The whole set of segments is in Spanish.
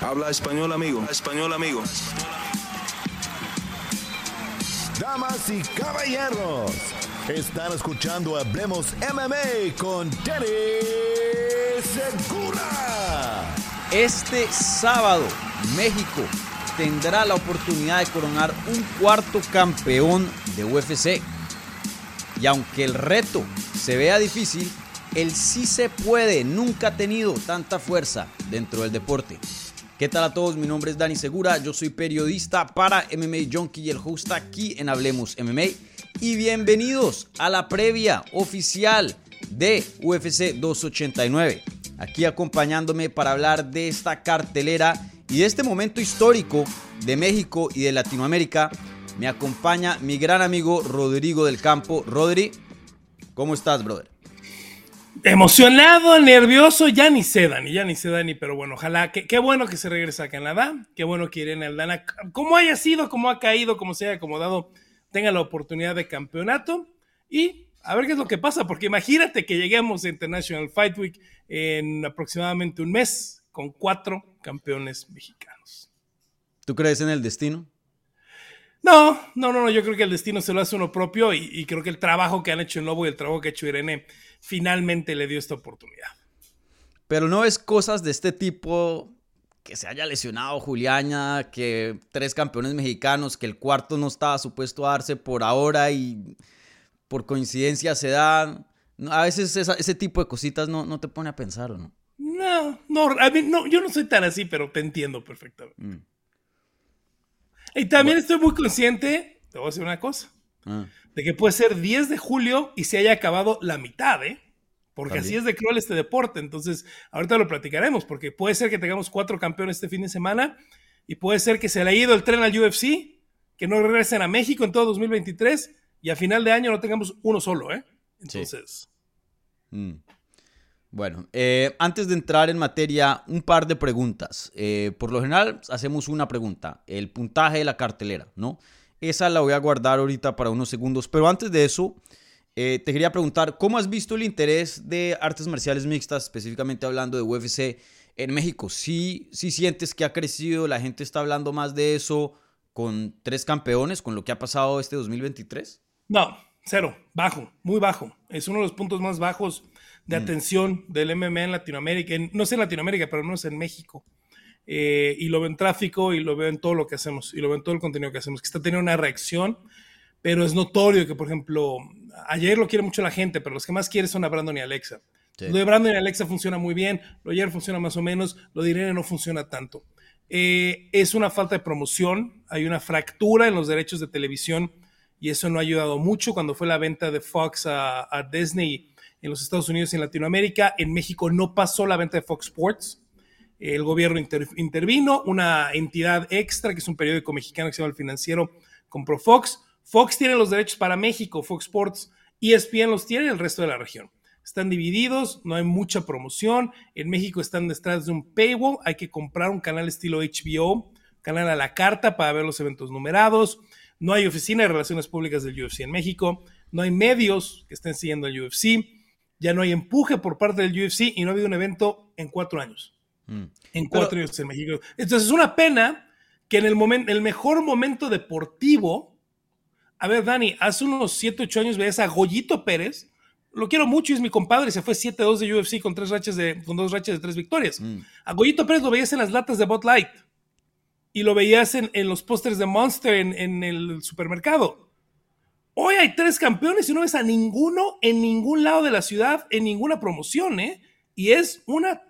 Habla español, amigo. Español, amigo. Damas y caballeros, están escuchando Hablemos MMA con Danny Segura. Este sábado, México tendrá la oportunidad de coronar un cuarto campeón de UFC. Y aunque el reto se vea difícil, el sí se puede nunca ha tenido tanta fuerza dentro del deporte. ¿Qué tal a todos? Mi nombre es Dani Segura, yo soy periodista para MMA Junkie y el host aquí en Hablemos MMA. Y bienvenidos a la previa oficial de UFC 289. Aquí acompañándome para hablar de esta cartelera y de este momento histórico de México y de Latinoamérica. Me acompaña mi gran amigo Rodrigo del Campo. Rodri, ¿cómo estás, brother? Emocionado, nervioso, ya ni sé, Dani, ya ni sé, Dani, pero bueno, ojalá, qué bueno que se regrese a Canadá, qué bueno que Irene Aldana, como haya sido, como ha caído, como se haya acomodado, tenga la oportunidad de campeonato y a ver qué es lo que pasa, porque imagínate que lleguemos a International Fight Week en aproximadamente un mes con cuatro campeones mexicanos. ¿Tú crees en el destino? No, no, no, no, yo creo que el destino se lo hace uno propio y, y creo que el trabajo que han hecho en Lobo y el trabajo que ha hecho Irene finalmente le dio esta oportunidad. Pero no es cosas de este tipo que se haya lesionado Juliana, que tres campeones mexicanos, que el cuarto no estaba supuesto a darse por ahora y por coincidencia se da. A veces ese tipo de cositas no, no te pone a pensar, ¿no? No, no, no, yo no soy tan así, pero te entiendo perfectamente. Mm. Y también estoy muy consciente, te voy a decir una cosa. Ah de que puede ser 10 de julio y se haya acabado la mitad, ¿eh? Porque así es de cruel este deporte. Entonces, ahorita lo platicaremos, porque puede ser que tengamos cuatro campeones este fin de semana y puede ser que se le haya ido el tren al UFC, que no regresen a México en todo 2023 y a final de año no tengamos uno solo, ¿eh? Entonces. Mm. Bueno, eh, antes de entrar en materia, un par de preguntas. Eh, por lo general, hacemos una pregunta: el puntaje de la cartelera, ¿no? Esa la voy a guardar ahorita para unos segundos. Pero antes de eso, eh, te quería preguntar, ¿cómo has visto el interés de artes marciales mixtas, específicamente hablando de UFC en México? ¿Sí, sí sientes que ha crecido? ¿La gente está hablando más de eso con tres campeones, con lo que ha pasado este 2023? No, cero, bajo, muy bajo. Es uno de los puntos más bajos de mm. atención del MMA en Latinoamérica. no sé en Latinoamérica, pero no es en México. Eh, y lo veo en tráfico y lo veo en todo lo que hacemos y lo veo en todo el contenido que hacemos, que está teniendo una reacción, pero es notorio que, por ejemplo, ayer lo quiere mucho la gente, pero los que más quieren son a Brandon y Alexa. Lo de Brandon y Alexa funciona muy bien, lo de ayer funciona más o menos, lo de Irene no funciona tanto. Eh, es una falta de promoción, hay una fractura en los derechos de televisión y eso no ha ayudado mucho cuando fue la venta de Fox a, a Disney en los Estados Unidos y en Latinoamérica. En México no pasó la venta de Fox Sports el gobierno intervino, una entidad extra, que es un periódico mexicano que se llama El Financiero, compró Fox. Fox tiene los derechos para México, Fox Sports, ESPN los tiene el resto de la región. Están divididos, no hay mucha promoción. En México están detrás de un paywall, hay que comprar un canal estilo HBO, canal a la carta para ver los eventos numerados. No hay oficina de relaciones públicas del UFC en México, no hay medios que estén siguiendo el UFC, ya no hay empuje por parte del UFC y no ha habido un evento en cuatro años. Mm. En cuatro años en México. Entonces es una pena que en el, momento, el mejor momento deportivo, a ver, Dani, hace unos 7, 8 años veías a Goyito Pérez, lo quiero mucho y es mi compadre, se fue 7-2 de UFC con, tres rachas de, con dos rachas de tres victorias. Mm. A Goyito Pérez lo veías en las latas de Bot Light y lo veías en, los pósters de Monster en, en, el supermercado. Hoy hay tres campeones y no ves a ninguno en ningún lado de la ciudad, en ninguna promoción, ¿eh? Y es una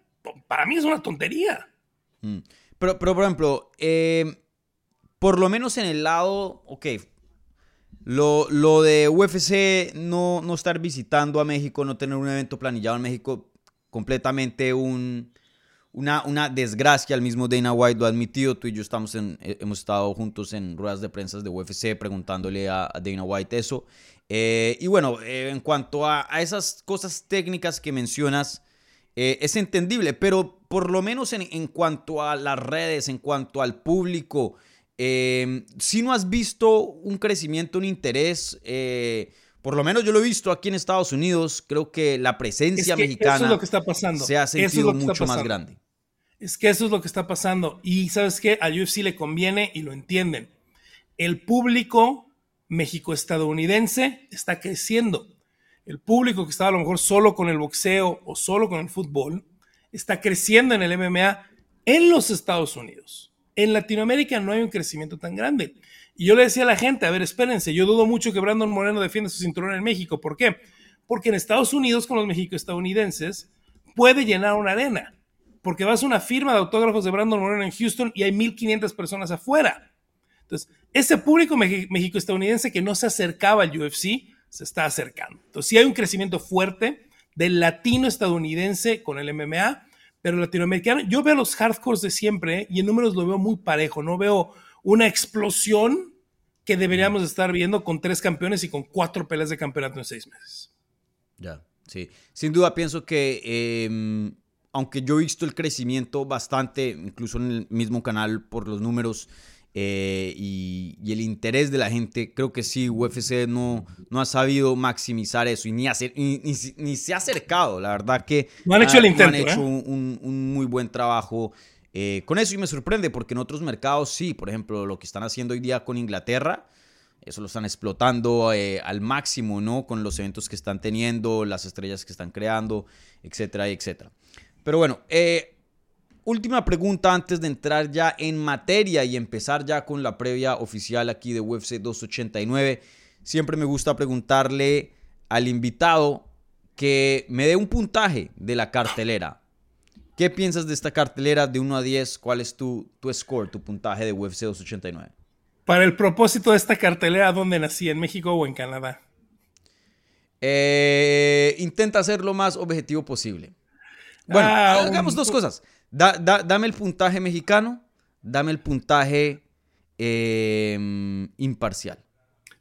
para mí es una tontería. Mm. Pero, pero, por ejemplo, eh, por lo menos en el lado, ok, lo, lo de UFC no, no, estar visitando a México, no tener un evento planillado en México, completamente un, una, una, desgracia. El mismo Dana White lo ha admitido. Tú y yo estamos en, eh, hemos estado juntos en ruedas de prensa de UFC preguntándole a, Dana White eso. Eh, y bueno, en cuanto a, a, esas cosas técnicas que mencionas, eh, es entendible, pero por lo menos en, cuanto a las redes, en cuanto al público, eh, si no has visto un crecimiento, un interés, eh, por lo menos yo lo he visto aquí en Estados Unidos, creo que la presencia mexicana lo que está pasando. se ha sentido mucho más grande. Es que eso es lo que está pasando. Y sabes qué, al UFC le conviene y lo entienden. El público México-estadounidense está creciendo. El público que estaba a lo mejor solo con el boxeo o solo con el fútbol está creciendo en el MMA en los Estados Unidos. En Latinoamérica no hay un crecimiento tan grande. Y yo le decía a la gente, a ver, espérense, yo dudo mucho que Brandon Moreno defienda su cinturón en México. ¿Por qué? Porque en Estados Unidos, con los México-estadounidenses, puede llenar una arena. Porque vas a una firma de autógrafos de Brandon Moreno en Houston y hay 1.500 personas afuera. Entonces, ese público México-estadounidense que no se acercaba al UFC, se está acercando. Entonces, sí hay un crecimiento fuerte del latino estadounidense con el MMA, pero latinoamericano, yo veo los hardcores de siempre ¿eh? y en números lo veo muy parejo, no veo una explosión que deberíamos estar viendo con tres campeones y con cuatro peleas de campeonato en seis meses. Ya, sí. Sin duda pienso que, em, aunque yo he visto el crecimiento bastante, incluso en el mismo canal por los números, eh, y, el interés de la gente, creo que sí, UFC no, no ha sabido maximizar eso y ni, hacer, ni, se ha acercado. La verdad que no han hecho, el intento, han hecho ¿eh? un, muy buen trabajo eh, con eso y me sorprende porque en otros mercados sí, por ejemplo, lo que están haciendo hoy día con Inglaterra. Eso lo están explotando al máximo, ¿no? Con los eventos que están teniendo, las estrellas que están creando, etcétera, etcétera. Pero bueno, eh, última pregunta antes de entrar ya en materia y empezar ya con la previa oficial aquí de UFC 289. Siempre me gusta preguntarle al invitado que me dé un puntaje de la cartelera. ¿Qué piensas de esta cartelera de 1 a 10? ¿Cuál es tu, tu score, tu puntaje de UFC 289? Para el propósito de esta cartelera, ¿dónde nací? ¿En México o en Canadá? Eh, intenta ser lo más objetivo posible. Bueno, ah, hagamos dos cosas dame el puntaje mexicano, dame el puntaje em, imparcial.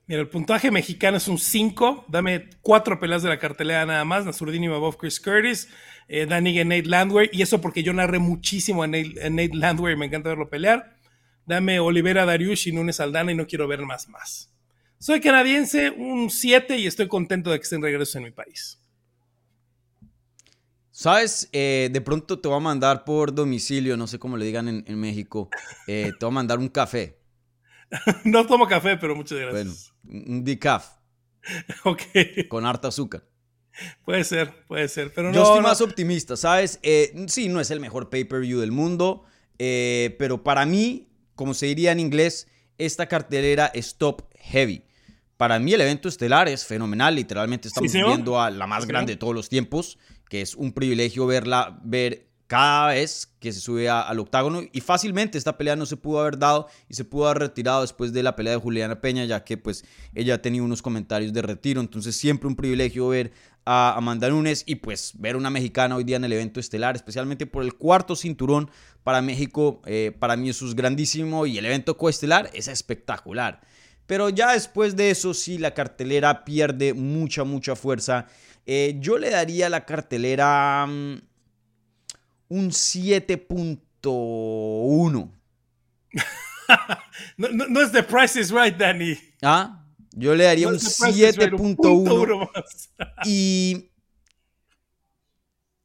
Mira, el puntaje mexicano es un 5. Dame cuatro peleas de la cartelera nada más. Nasurdini Mabov, Chris Curtis, eh, Danny y Nate Landwehr. Y eso porque yo narré muchísimo a Nate, Nate Landwehr y me encanta verlo pelear. Dame Olivera Dariush y Nunes Aldana y no quiero ver más más. Soy canadiense, un 7 y estoy contento de que esté en regreso en mi país. ¿Sabes? Eh, de pronto te voy a mandar por domicilio, no sé cómo le digan en, México, eh, te voy a mandar un café. no tomo café, pero muchas gracias. Bueno, un decaf. ok. Con harta azúcar. Puede ser, puede ser, pero Yo estoy más optimista, ¿sabes? Eh, sí, no es el mejor pay-per-view del mundo, pero para mí, como se diría en inglés, esta cartelera es top heavy. Para mí el evento estelar es fenomenal, literalmente estamos viendo a la más grande de todos los tiempos que es un privilegio verla, ver cada vez que se sube al octágono. Y fácilmente esta pelea no se pudo haber dado y se pudo haber retirado después de la pelea de Juliana Peña ya que pues ella tenía unos comentarios de retiro. Entonces siempre un privilegio ver a Amanda Nunes y pues ver una mexicana hoy día en el evento estelar especialmente por el cuarto cinturón para México eh, para mí eso es grandísimo y el evento coestelar es espectacular. Pero ya después de eso sí la cartelera pierde mucha mucha fuerza eh, yo le daría a la cartelera mm, un 7.1. no, no, es The Price is Right, Danny. Ah, yo le daría un 7.1. y,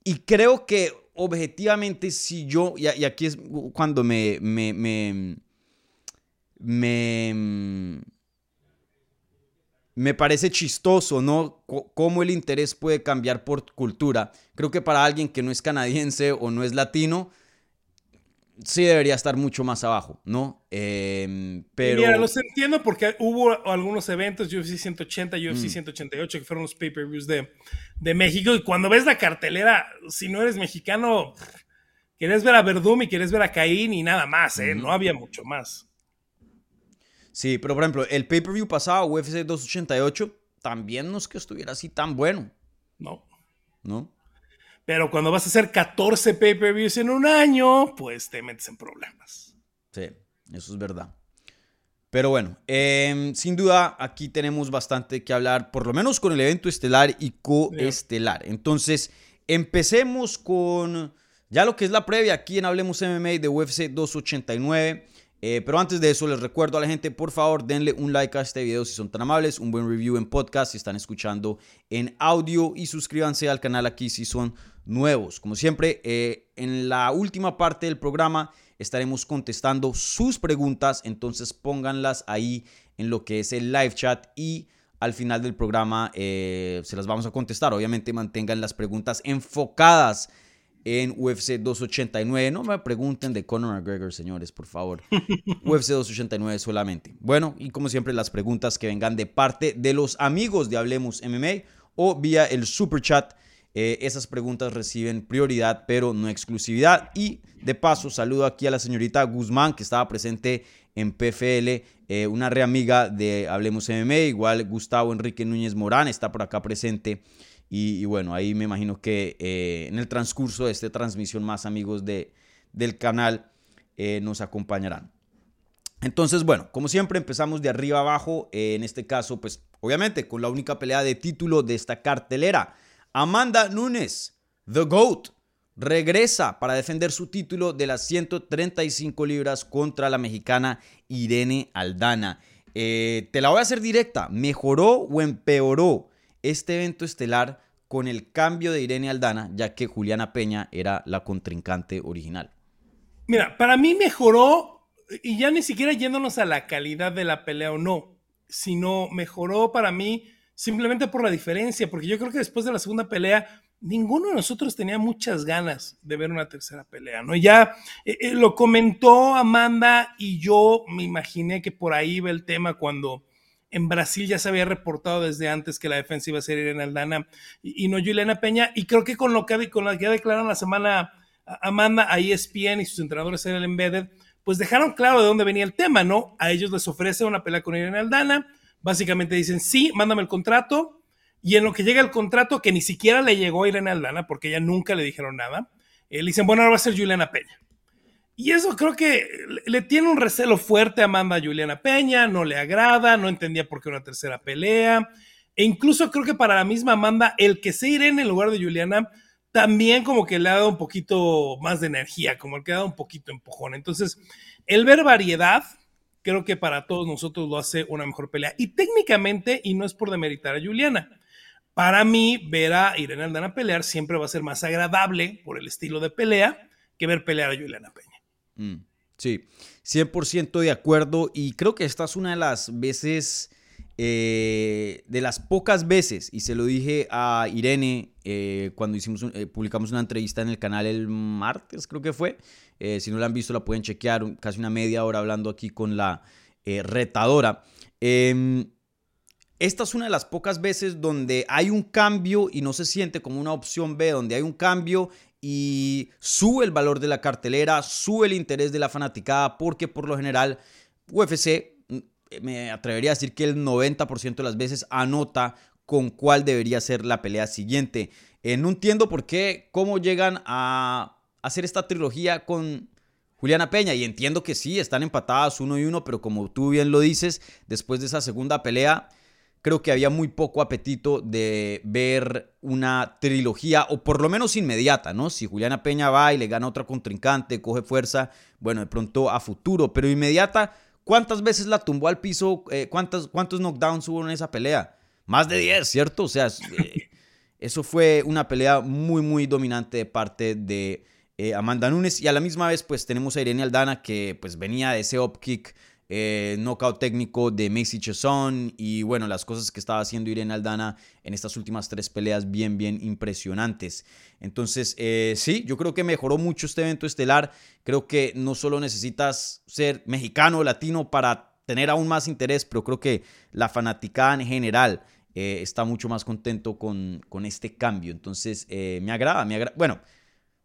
y creo que objetivamente si yo, y, aquí es cuando me, me, me, me me parece chistoso, ¿no? cómo el interés puede cambiar por cultura. Creo que para alguien que no es canadiense o no es latino, sí debería estar mucho más abajo, ¿no? Em, pero... Mira, los entiendo porque hubo algunos eventos, UFC 180, UFC 188, que fueron los pay-per-views de, de, México, y cuando ves la cartelera, si no eres mexicano, quieres ver a Verdum y quieres ver a Caín y nada más, ¿eh? No había mucho más. Sí, pero por ejemplo, el pay-per-view pasado, UFC 288, también no es que estuviera así tan bueno. No. ¿No? Pero cuando vas a hacer 14 pay-per-views en un año, pues te metes en problemas. Sí, eso es verdad. Pero bueno, em, sin duda aquí tenemos bastante que hablar, por lo menos con el evento estelar y coestelar. Entonces, empecemos con ya lo que es la previa aquí en Hablemos MMA de UFC 289. Eh, pero antes de eso, les recuerdo a la gente, por favor, denle un like a este video si son tan amables, un buen review en podcast si están escuchando en audio y suscríbanse al canal aquí si son nuevos. Como siempre, eh, en la última parte del programa estaremos contestando sus preguntas, entonces pónganlas ahí en lo que es el live chat y al final del programa eh, se las vamos a contestar. Obviamente mantengan las preguntas enfocadas en UFC 289. No me pregunten de Conor McGregor, señores, por favor. UFC 289 solamente. Bueno, y como siempre, las preguntas que vengan de parte de los amigos de Hablemos MMA o vía el super chat. Eh, esas preguntas reciben prioridad, pero no exclusividad. Y de paso, saludo aquí a la señorita Guzmán, que estaba presente en PFL, eh, una reamiga de Hablemos MMA. Igual Gustavo Enrique Núñez Morán está por acá presente. Y, bueno, ahí me imagino que eh, en el transcurso de esta transmisión más amigos de, del canal eh, nos acompañarán. Entonces, bueno, como siempre empezamos de arriba abajo, eh, en este caso, pues obviamente con la única pelea de título de esta cartelera. Amanda Nunes, The GOAT, regresa para defender su título de las 135 libras contra la mexicana Irene Aldana. te la voy a hacer directa, ¿mejoró o empeoró este evento estelar con el cambio de Irene Aldana, ya que Juliana Peña era la contrincante original. Mira, para mí mejoró, y ya ni siquiera yéndonos a la calidad de la pelea o no, sino mejoró para mí simplemente por la diferencia, porque yo creo que después de la segunda pelea, ninguno de nosotros tenía muchas ganas de ver una tercera pelea, ¿no? Ya eh, eh, lo comentó Amanda y yo me imaginé que por ahí iba el tema cuando en Brasil ya se había reportado desde antes que la defensa iba a ser Irene Aldana y, no Juliana Peña. Y creo que con lo que, con lo que declararon la semana Amanda a ESPN y sus entrenadores en el Embedded, pues dejaron claro de dónde venía el tema, ¿no? A ellos les ofrece una pelea con Irene Aldana. Básicamente dicen, sí, mándame el contrato. Y en lo que llega el contrato, que ni siquiera le llegó a Irene Aldana, porque ella nunca le dijeron nada, eh, le dicen, bueno, ahora va a ser Juliana Peña. Y eso creo que le tiene un recelo fuerte a Amanda Juliana Peña, no le agrada, no entendía por qué una tercera pelea. E incluso creo que para la misma Amanda, el que se Irene en lugar de Juliana, también como que le ha dado un poquito más de energía, como el que ha dado un poquito empujón. Entonces, el ver variedad, creo que para todos nosotros lo hace una mejor pelea. Y técnicamente, y no es por demeritar a Juliana, para mí ver a Irene Aldana pelear siempre va a ser más agradable por el estilo de pelea que ver pelear a Juliana Peña. Mm, sí, 100% de acuerdo y creo que esta es una de las veces, eh, de las pocas veces, y se lo dije a Irene eh, cuando hicimos, eh, publicamos una entrevista en el canal el martes, creo que fue. si no la han visto, la pueden chequear, casi una media hora hablando aquí con la retadora. Esta es una de las pocas veces donde hay un cambio y no se siente como una opción B, donde hay un cambio y sube el valor de la cartelera, sube el interés de la fanaticada, porque por lo general UFC, mm, me atrevería a decir que el 90% de las veces anota con cuál debería ser la pelea siguiente. Eh, no entiendo por qué, cómo llegan a hacer esta trilogía con Juliana Peña. Y entiendo que sí, están empatadas uno y uno, pero como tú bien lo dices, después de esa segunda pelea, creo que había muy poco apetito de ver una trilogía, o por lo menos inmediata, ¿no? Si Juliana Peña va y le gana otra contrincante, coge fuerza, bueno, de pronto a futuro, pero inmediata, ¿cuántas veces la tumbó al piso? Eh, ¿cuántos, ¿Cuántos knockdowns hubo en esa pelea? Más de 10, ¿cierto? O sea, eh, eso fue una pelea muy, muy dominante de parte de eh, Amanda Nunes, y a la misma vez, pues tenemos a Irene Aldana, que pues venía de ese upkick eh, knockout técnico de Macy Chesson y bueno, las cosas que estaba haciendo Irene Aldana en estas últimas tres peleas bien, bien impresionantes. Entonces, eh, sí, yo creo que mejoró mucho este evento estelar. Creo que no solo necesitas ser mexicano o latino para tener aún más interés, pero creo que la fanaticada en general eh, está mucho más contento con, con este cambio. Entonces, eh, me agrada, me agrada. Bueno,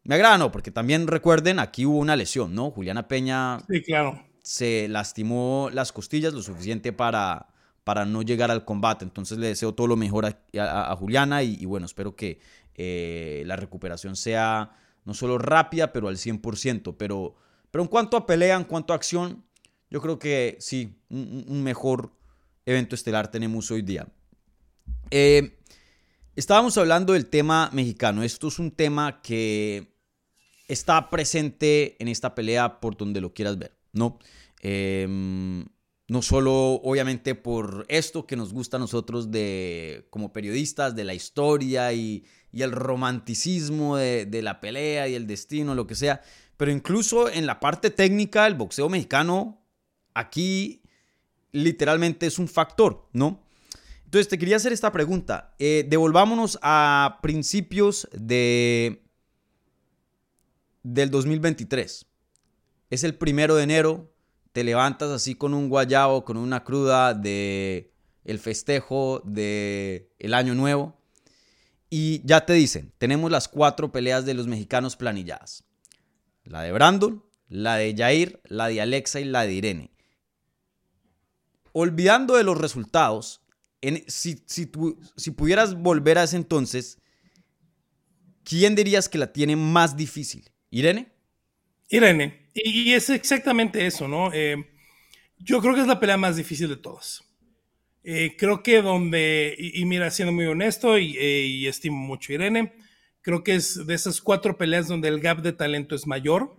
me agrada no, porque también recuerden, aquí hubo una lesión, ¿no? Juliana Peña. Sí, claro se lastimó las costillas lo suficiente para, para no llegar al combate. Entonces le deseo todo lo mejor a, Juliana y, bueno, espero que eh, la recuperación sea no solo rápida, pero al 100%. Pero, pero en cuanto a pelea, en cuanto a acción, yo creo que sí, un, mejor evento estelar tenemos hoy día. Eh, estábamos hablando del tema mexicano. Esto es un tema que está presente en esta pelea por donde lo quieras ver. ¿no? Em, no solo obviamente por esto que nos gusta a nosotros de, como periodistas, de la historia y, el romanticismo de, de, la pelea y el destino, lo que sea, pero incluso en la parte técnica, el boxeo mexicano aquí literalmente es un factor, ¿no? Entonces te quería hacer esta pregunta. Eh, devolvámonos a principios de del 2023. Es el primero de enero, te levantas así con un guayabo, con una cruda de el festejo de el año nuevo y ya te dicen, tenemos las cuatro peleas de los mexicanos planilladas. La de Brandon, la de Jair, la de Alexa y la de Irene. Olvidando de los resultados, si, si pudieras volver a ese entonces, ¿quién dirías que la tiene más difícil? ¿Irene? Irene. Y, es exactamente eso, ¿no? Eh, yo creo que es la pelea más difícil de todas. Eh, creo que donde, y, mira, siendo muy honesto y, eh, estimo mucho Irene, creo que es de esas cuatro peleas donde el gap de talento es mayor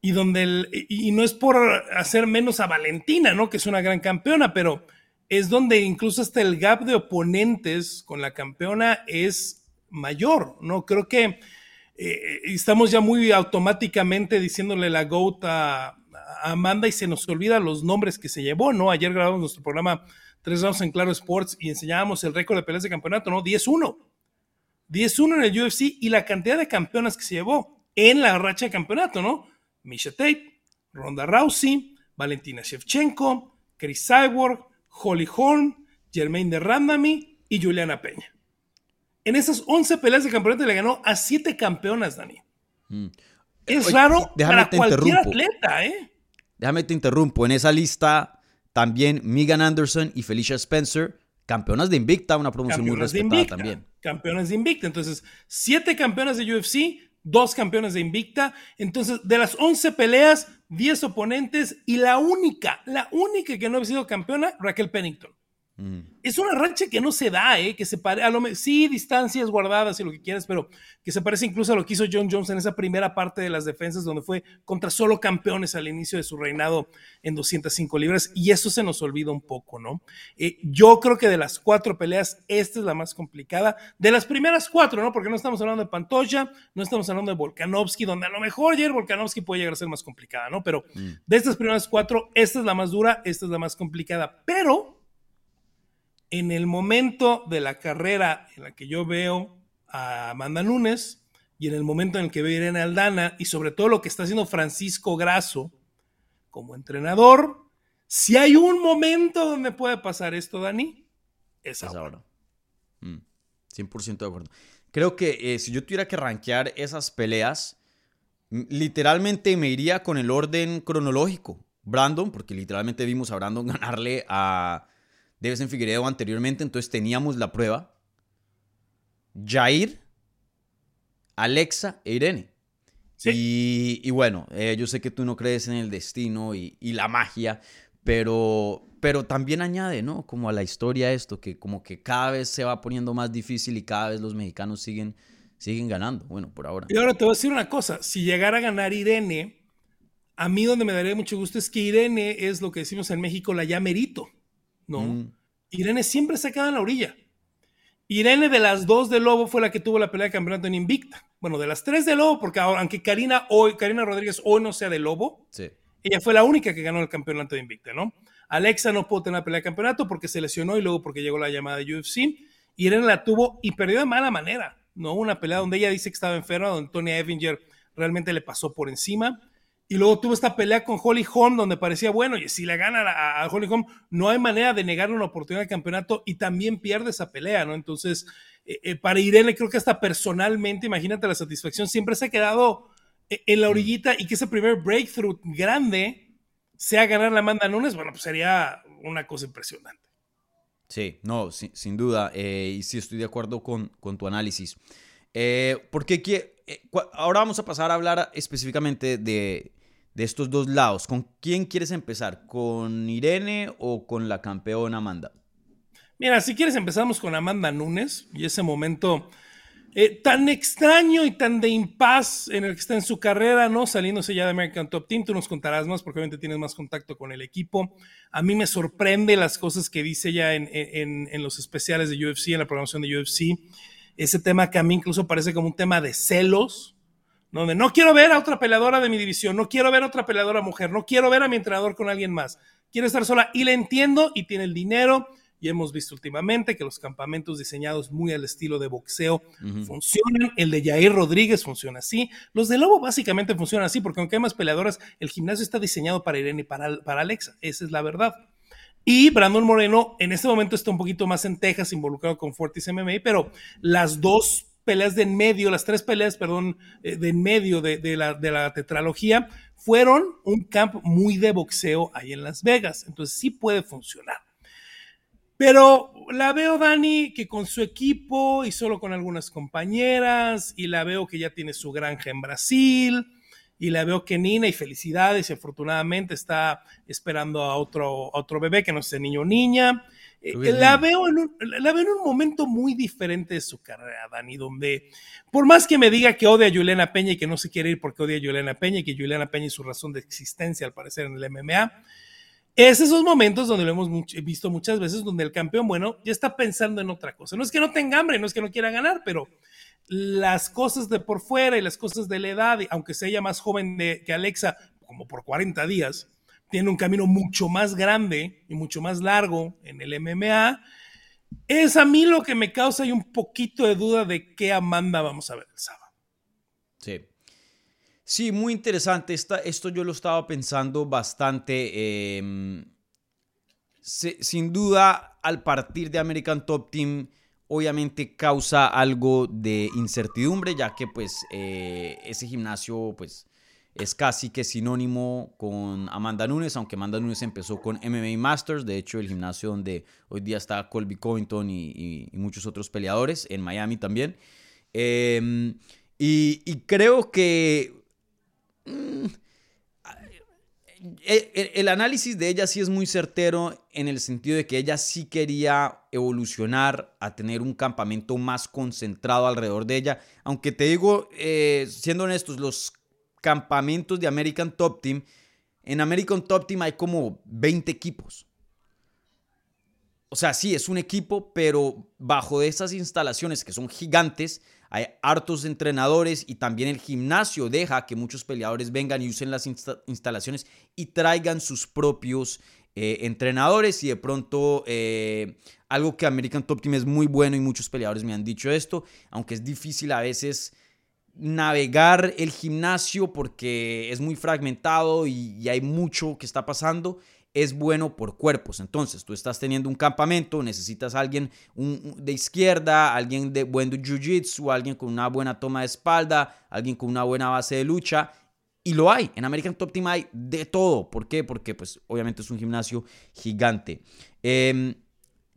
y donde el, y no es por hacer menos a Valentina, ¿no? Que es una gran campeona, pero es donde incluso hasta el gap de oponentes con la campeona es mayor, ¿no? Creo que eh, estamos ya muy automáticamente diciéndole la GOAT a, Amanda y se nos olvida los nombres que se llevó, ¿no? Ayer grabamos nuestro programa Tres Rounds en Claro Sports y enseñábamos el récord de peleas de campeonato, ¿no? 10-1. 10-1 en el UFC y la cantidad de campeonas que se llevó en la racha de campeonato, ¿no? Misha Tate, Ronda Rousey, Valentina Shevchenko, Chris Cyborg, Holly Holm, Jermaine de Randami y Juliana Peña. En esas 11 peleas de campeonato le ganó a 7 campeonas, Dani. Mm. Es raro para cualquier atleta, ¿eh? Déjame te interrumpo. En esa lista también Megan Anderson y Felicia Spencer, campeonas de Invicta, una promoción muy respetada también. Campeonas de Invicta. Entonces, 7 campeonas de UFC, 2 campeones de Invicta. Entonces, de las 11 peleas, 10 oponentes y la única, la única que no ha sido campeona, Raquel Pennington. Es una racha que no se da, ¿eh? que se pare, a lo sí, distancias guardadas y lo que quieras, pero que se parece incluso a lo que hizo John Jones en esa primera parte de las defensas, donde fue contra solo campeones al inicio de su reinado en 205 libras, y eso se nos olvida un poco, ¿no? Eh, yo creo que de las cuatro peleas, esta es la más complicada. De las primeras cuatro, ¿no? Porque no estamos hablando de Pantoya, no estamos hablando de Volkanovski, donde a lo mejor ayer Volkanovski puede llegar a ser más complicada, ¿no? Pero mm. de estas primeras cuatro, esta es la más dura, esta es la más complicada, pero en el momento de la carrera en la que yo veo a Amanda Nunes y en el momento en el que veo a Irene Aldana y sobre todo lo que está haciendo Francisco Grasso como entrenador, si hay un momento donde puede pasar esto, Dani, es, ahora. 100% mm, de acuerdo. Creo que eh, si yo tuviera que rankear esas peleas, literalmente me iría con el orden cronológico. Brandon, porque literalmente vimos a Brandon ganarle a Debes en Figueredo anteriormente, entonces teníamos la prueba. Jair, Alexa e Irene. Sí. Y, bueno, eh, yo sé que tú no crees en el destino y, la magia, pero, pero también añade, ¿no? Como a la historia esto, que como que cada vez se va poniendo más difícil y cada vez los mexicanos siguen, siguen ganando. Bueno, por ahora. Y ahora te voy a decir una cosa, si llegara a ganar Irene, a mí donde me daría mucho gusto es que Irene es lo que decimos en México la ya merito. ¿No? Mm. Irene siempre se queda en la orilla. Irene de las dos de Lobo fue la que tuvo la pelea de campeonato en Invicta. Bueno, de las tres de Lobo, porque ahora, aunque Karina, hoy, Karina Rodríguez hoy no sea de Lobo, ella fue la única que ganó el campeonato de Invicta, ¿no? Alexa no pudo tener la pelea de campeonato porque se lesionó y luego porque llegó la llamada de UFC. Irene la tuvo y perdió de mala manera, ¿no? Una pelea donde ella dice que estaba enferma, donde Tony Evinger realmente le pasó por encima. Y luego tuvo esta pelea con Holly Holm, donde parecía, bueno, y si le gana a, Holly Holm, no hay manera de negarle una oportunidad de campeonato y también pierde esa pelea, ¿no? Entonces, eh, eh, para Irene, creo que hasta personalmente, imagínate la satisfacción, siempre se ha quedado eh, en la orillita y que ese primer breakthrough grande sea ganar la Amanda Nunes, bueno, pues sería una cosa impresionante. Sí, no, sin duda, y sí estoy de acuerdo con, con tu análisis. porque ahora vamos a pasar a hablar específicamente de de estos dos lados, ¿con quién quieres empezar? ¿Con Irene o con la campeona Amanda? Mira, si quieres empezamos con Amanda Nunes y ese momento eh, tan extraño y tan de impas en el que está en su carrera, ¿no? Saliéndose ya de American Top Team, tú nos contarás más porque obviamente tienes más contacto con el equipo. A mí me sorprende las cosas que dice ya en, en, en los especiales de UFC, en la programación de UFC. Ese tema que a mí incluso parece como un tema de celos, donde no quiero ver a otra peleadora de mi división, no quiero ver a otra peleadora mujer, no quiero ver a mi entrenador con alguien más. Quiero estar sola y le entiendo y tiene el dinero y hemos visto últimamente que los campamentos diseñados muy al estilo de boxeo funcionan. El de Jair Rodríguez funciona así. Los de Lobo básicamente funcionan así, porque aunque hay más peleadoras, el gimnasio está diseñado para Irene y para, para Alexa. Esa es la verdad. Y Brandon Moreno en este momento está un poquito más en Texas, involucrado con Fortis MMA, pero las dos peleas de en medio, las tres peleas, perdón, eh, de en medio de, la, de la tetralogía, fueron un camp muy de boxeo ahí en Las Vegas. Entonces sí puede funcionar. Pero la veo, Dani, que con su equipo y solo con algunas compañeras, y la veo que ya tiene su granja en Brasil, y la veo que Nina, y felicidades, y afortunadamente está esperando a otro, a otro bebé, que no sé, niño o niña. Eh, la, veo en un, la veo en un momento muy diferente de su carrera, Dani, donde por más que me diga que odia a Juliana Peña y que no se quiere ir porque odia a Juliana Peña y que Juliana Peña es su razón de existencia, al parecer, en el MMA, es esos momentos donde lo hemos visto muchas veces, donde el campeón, bueno, ya está pensando en otra cosa. No es que no tenga hambre, no es que no quiera ganar, pero las cosas de por fuera y las cosas de la edad, aunque sea más joven que Alexa, como por 40 días, tiene un camino mucho más grande y mucho más largo en el MMA. Es a mí lo que me causa un poquito de duda de qué Amanda vamos a ver el sábado. Sí. Sí, muy interesante. Esta, esto yo lo estaba pensando bastante. Se, sin duda, al partir de American Top Team, obviamente causa algo de incertidumbre, ya que pues eh, ese gimnasio pues es casi que sinónimo con Amanda Nunes, aunque Amanda Nunes empezó con MMA Masters, de hecho el gimnasio donde hoy día está Colby Covington y, muchos otros peleadores, en Miami también. Y, y, creo que Mm, el, análisis de ella sí es muy certero en el sentido de que ella sí quería evolucionar a tener un campamento más concentrado alrededor de ella. Aunque te digo, eh, siendo honestos, los campamentos de American Top Team, en American Top Team hay como 20 equipos. O sea, sí, es un equipo, pero bajo de esas instalaciones que son gigantes, hay hartos entrenadores y también el gimnasio deja que muchos peleadores vengan y usen las instalaciones y traigan sus propios eh, entrenadores. Y de pronto eh, algo que American Top Team es muy bueno y muchos peleadores me han dicho esto, aunque es difícil a veces navegar el gimnasio porque es muy fragmentado y, y hay mucho que está pasando es bueno por cuerpos. Entonces, tú estás teniendo un campamento, necesitas a alguien de izquierda, alguien de buen jiu-jitsu, alguien con una buena toma de espalda, alguien con una buena base de lucha. Y lo hay. En American Top Team hay de todo. ¿Por qué? Porque, pues, obviamente es un gimnasio gigante. Eh,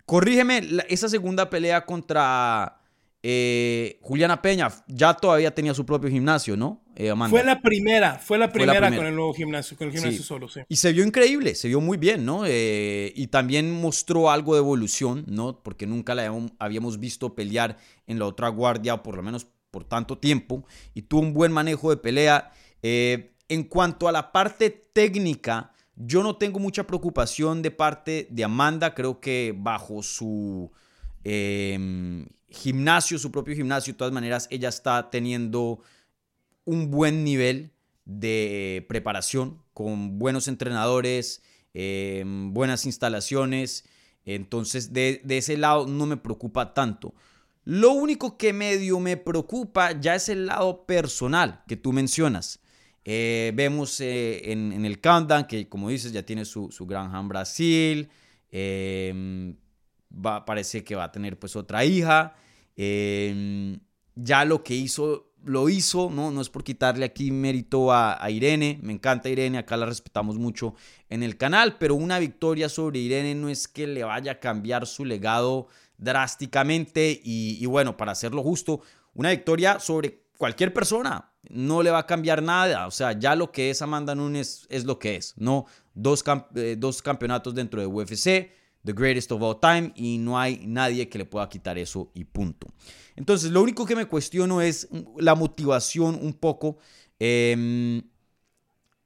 corrígeme, esa segunda pelea contra eh, Juliana Peña ya todavía tenía su propio gimnasio, ¿no? Eh, fue la primera, fue la primera, con el nuevo gimnasio, con el gimnasio solo, sí. Y se vio increíble, se vio muy bien, ¿no? Eh, y también mostró algo de evolución, ¿no? Porque nunca la habíamos visto pelear en la otra guardia, por lo menos por tanto tiempo, y tuvo un buen manejo de pelea. en cuanto a la parte técnica, yo no tengo mucha preocupación de parte de Amanda, creo que bajo su gimnasio, su propio gimnasio, de todas maneras, ella está teniendo un buen nivel de preparación con buenos entrenadores, em, buenas instalaciones. Entonces, de, ese lado no me preocupa tanto. Lo único que medio me preocupa ya es el lado personal que tú mencionas. Eh, vemos eh, en, el countdown que, como dices, ya tiene su, su granja en Brasil. Eh, va, parece que va a tener pues otra hija. Em, ya lo que hizo, lo hizo, ¿no? No es por quitarle aquí mérito a, Irene, me encanta Irene, acá la respetamos mucho en el canal, pero una victoria sobre Irene no es que le vaya a cambiar su legado drásticamente y, bueno, para hacerlo justo, una victoria sobre cualquier persona no le va a cambiar nada. O sea, ya lo que es Amanda Nunes es lo que es, ¿no? Dos, eh, dos campeonatos dentro de UFC, the greatest of all time y no hay nadie que le pueda quitar eso y punto. Entonces, lo único que me cuestiono es la motivación un poco, em,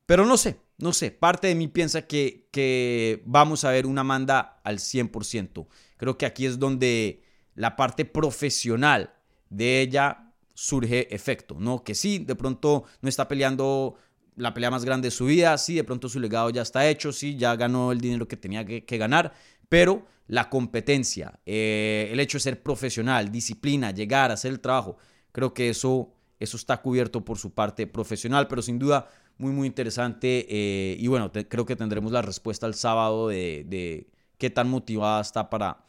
pero no sé, no sé, parte de mí piensa que, que vamos a ver una Amanda al 100%. Creo que aquí es donde la parte profesional de ella surge efecto, ¿no? Que sí, de pronto no está peleando la pelea más grande de su vida, sí, de pronto su legado ya está hecho, sí, ya ganó el dinero que tenía que, ganar, pero la competencia, eh, el hecho de ser profesional, disciplina, llegar a hacer el trabajo, creo que eso, eso está cubierto por su parte profesional, pero sin duda muy, muy interesante eh, y bueno, creo que tendremos la respuesta el sábado de, qué tan motivada está para,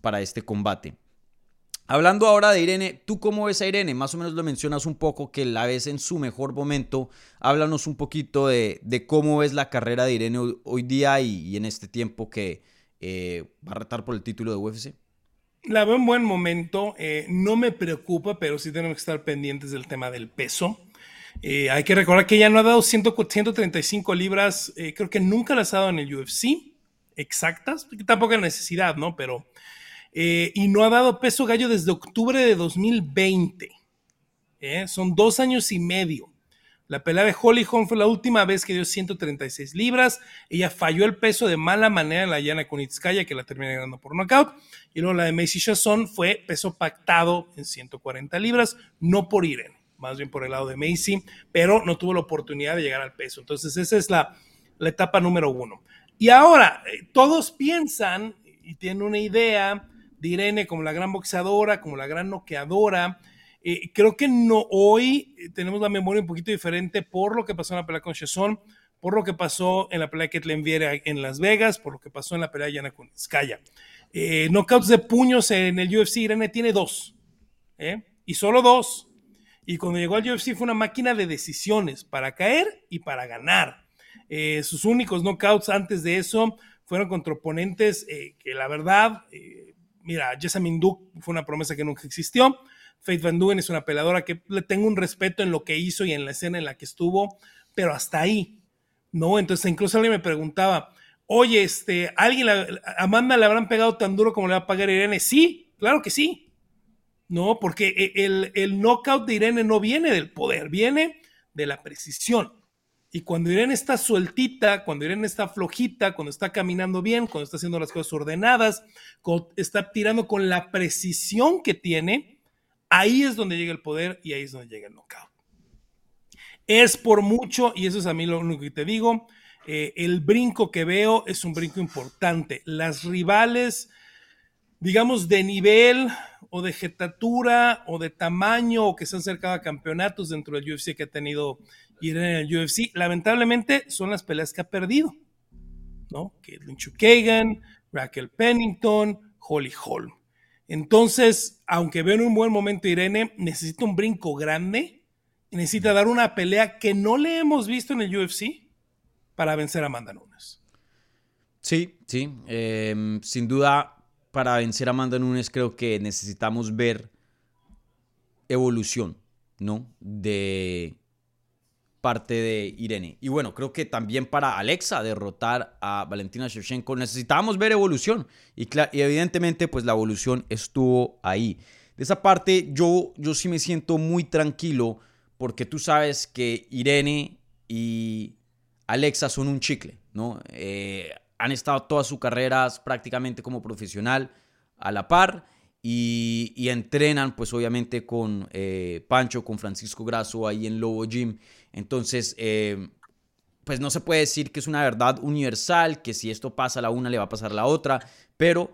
para este combate. Hablando ahora de Irene, ¿tú cómo ves a Irene? Más o menos lo mencionas un poco, que la ves en su mejor momento. Háblanos un poquito de, cómo ves la carrera de Irene hoy, día y, en este tiempo que eh, va a retar por el título de UFC. La veo en buen momento, eh, no me preocupa, pero sí tenemos que estar pendientes del tema del peso. Eh, hay que recordar que ella no ha dado 135 libras, creo que nunca las ha dado en el UFC, exactas, tampoco hay necesidad, ¿no? Pero y no ha dado peso gallo desde octubre de 2020. ¿eh? Son dos años y medio. La pelea de Holly Holm fue la última vez que dio 136 libras. Ella falló el peso de mala manera en la llana Kunitskaya, que la termina ganando por knockout. Y luego la de Macy Chasson fue peso pactado en 140 libras, no por Irene, más bien por el lado de Macy, pero no tuvo la oportunidad de llegar al peso. Entonces, esa es la, la etapa número uno. Y ahora, eh, todos piensan y tienen una idea de Irene como la gran boxeadora, como la gran noqueadora. Eh, creo que no hoy eh, tenemos la memoria un poquito diferente por lo que pasó en la pelea con Chesson, por lo que pasó en la pelea que Viera en Las Vegas, por lo que pasó en la pelea de Yana con Skaya. Eh, knockouts de puños en el UFC, Irene tiene dos, ¿eh? y solo dos. Y cuando llegó al UFC fue una máquina de decisiones para caer y para ganar. sus únicos knockouts antes de eso fueron contra oponentes que la verdad mira, Jessamine Duke fue una promesa que nunca existió. Faith Van Duven es una peladora que le tengo un respeto en lo que hizo y en la escena en la que estuvo, pero hasta ahí, ¿no? Entonces incluso alguien me preguntaba, oye, este, ¿alguien, a Amanda le habrán pegado tan duro como le va a pagar Irene? Sí, claro que sí. No, porque e, el, el knockout de Irene no viene del poder, viene de la precisión. Y cuando Irene está sueltita, cuando Irene está flojita, cuando está caminando bien, cuando está haciendo las cosas ordenadas, cuando está tirando con la precisión que tiene, ahí es donde llega el poder y ahí es donde llega el knockout. Es por mucho, y eso es a mí lo único que te digo, eh, el brinco que veo es un brinco importante. Las rivales, digamos, de nivel o de jetatura o de tamaño o que se han acercado a campeonatos dentro del UFC que ha tenido ir en el UFC. Lamentablemente son las peleas que ha perdido, ¿no? Chukagan, Raquel Pennington, Holly Holm. Entonces, aunque veo en un buen momento Irene, necesita un brinco grande, necesita dar una pelea que no le hemos visto en el UFC para vencer a Amanda Nunes. Sí, sí, em, sin duda, para vencer a Amanda Nunes creo que necesitamos ver evolución, ¿no? De parte de Irene. Y bueno, creo que también para Alexa derrotar a Valentina Shevchenko necesitábamos ver evolución. Y, evidentemente, pues la evolución estuvo ahí. De esa parte, yo, yo sí me siento muy tranquilo porque tú sabes que Irene y Alexa son un chicle, ¿no? Eh, han estado todas sus carreras prácticamente como profesional a la par y, entrenan pues obviamente con eh, Pancho, con Francisco Grasso ahí en Lobo Gym. Entonces, eh, pues no se puede decir que es una verdad universal, que si esto pasa a la una le va a pasar a la otra, pero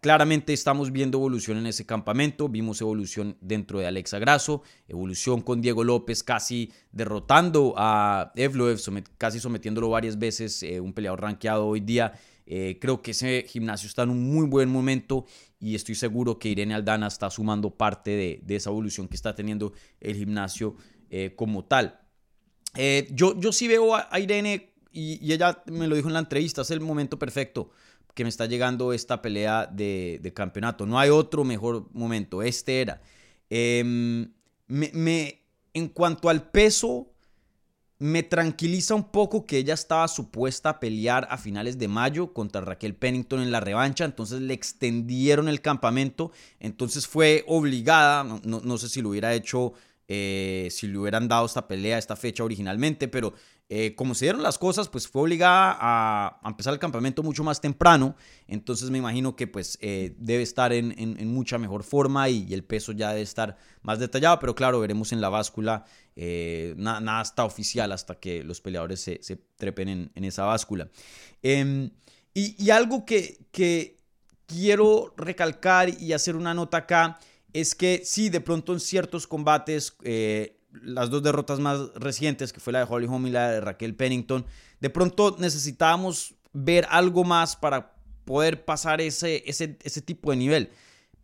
claramente estamos viendo evolución en ese campamento, vimos evolución dentro de Alexa Grasso, evolución con Diego López casi derrotando a Evloev, casi sometiéndolo varias veces, eh, un peleador rankeado hoy día. Eh, creo que ese gimnasio está en un muy buen momento y estoy seguro que Irene Aldana está sumando parte de, esa evolución que está teniendo el gimnasio como tal. Eh, yo, yo sí veo a, Irene, y, ella me lo dijo en la entrevista, es el momento perfecto que me está llegando esta pelea de, campeonato. No hay otro mejor momento, este era. Em, me, en cuanto al peso, me tranquiliza un poco que ella estaba supuesta a pelear a finales de mayo contra Raquel Pennington en la revancha, entonces le extendieron el campamento, entonces fue obligada, no, sé si lo hubiera hecho, eh, si le hubieran dado esta pelea, esta fecha originalmente, pero eh, como se dieron las cosas, pues fue obligada a, empezar el campamento mucho más temprano. Entonces me imagino que pues eh, debe estar en, mucha mejor forma y, el peso ya debe estar más detallado. Pero claro, veremos en la báscula. Nada está oficial hasta que los peleadores se, trepen en, esa báscula. Em, y, algo que quiero recalcar y hacer una nota acá es que sí, de pronto en ciertos combates las dos derrotas más recientes, que fue la de Holly Holm y la de Raquel Pennington, de pronto necesitábamos ver algo más para poder pasar ese, ese, ese tipo de nivel.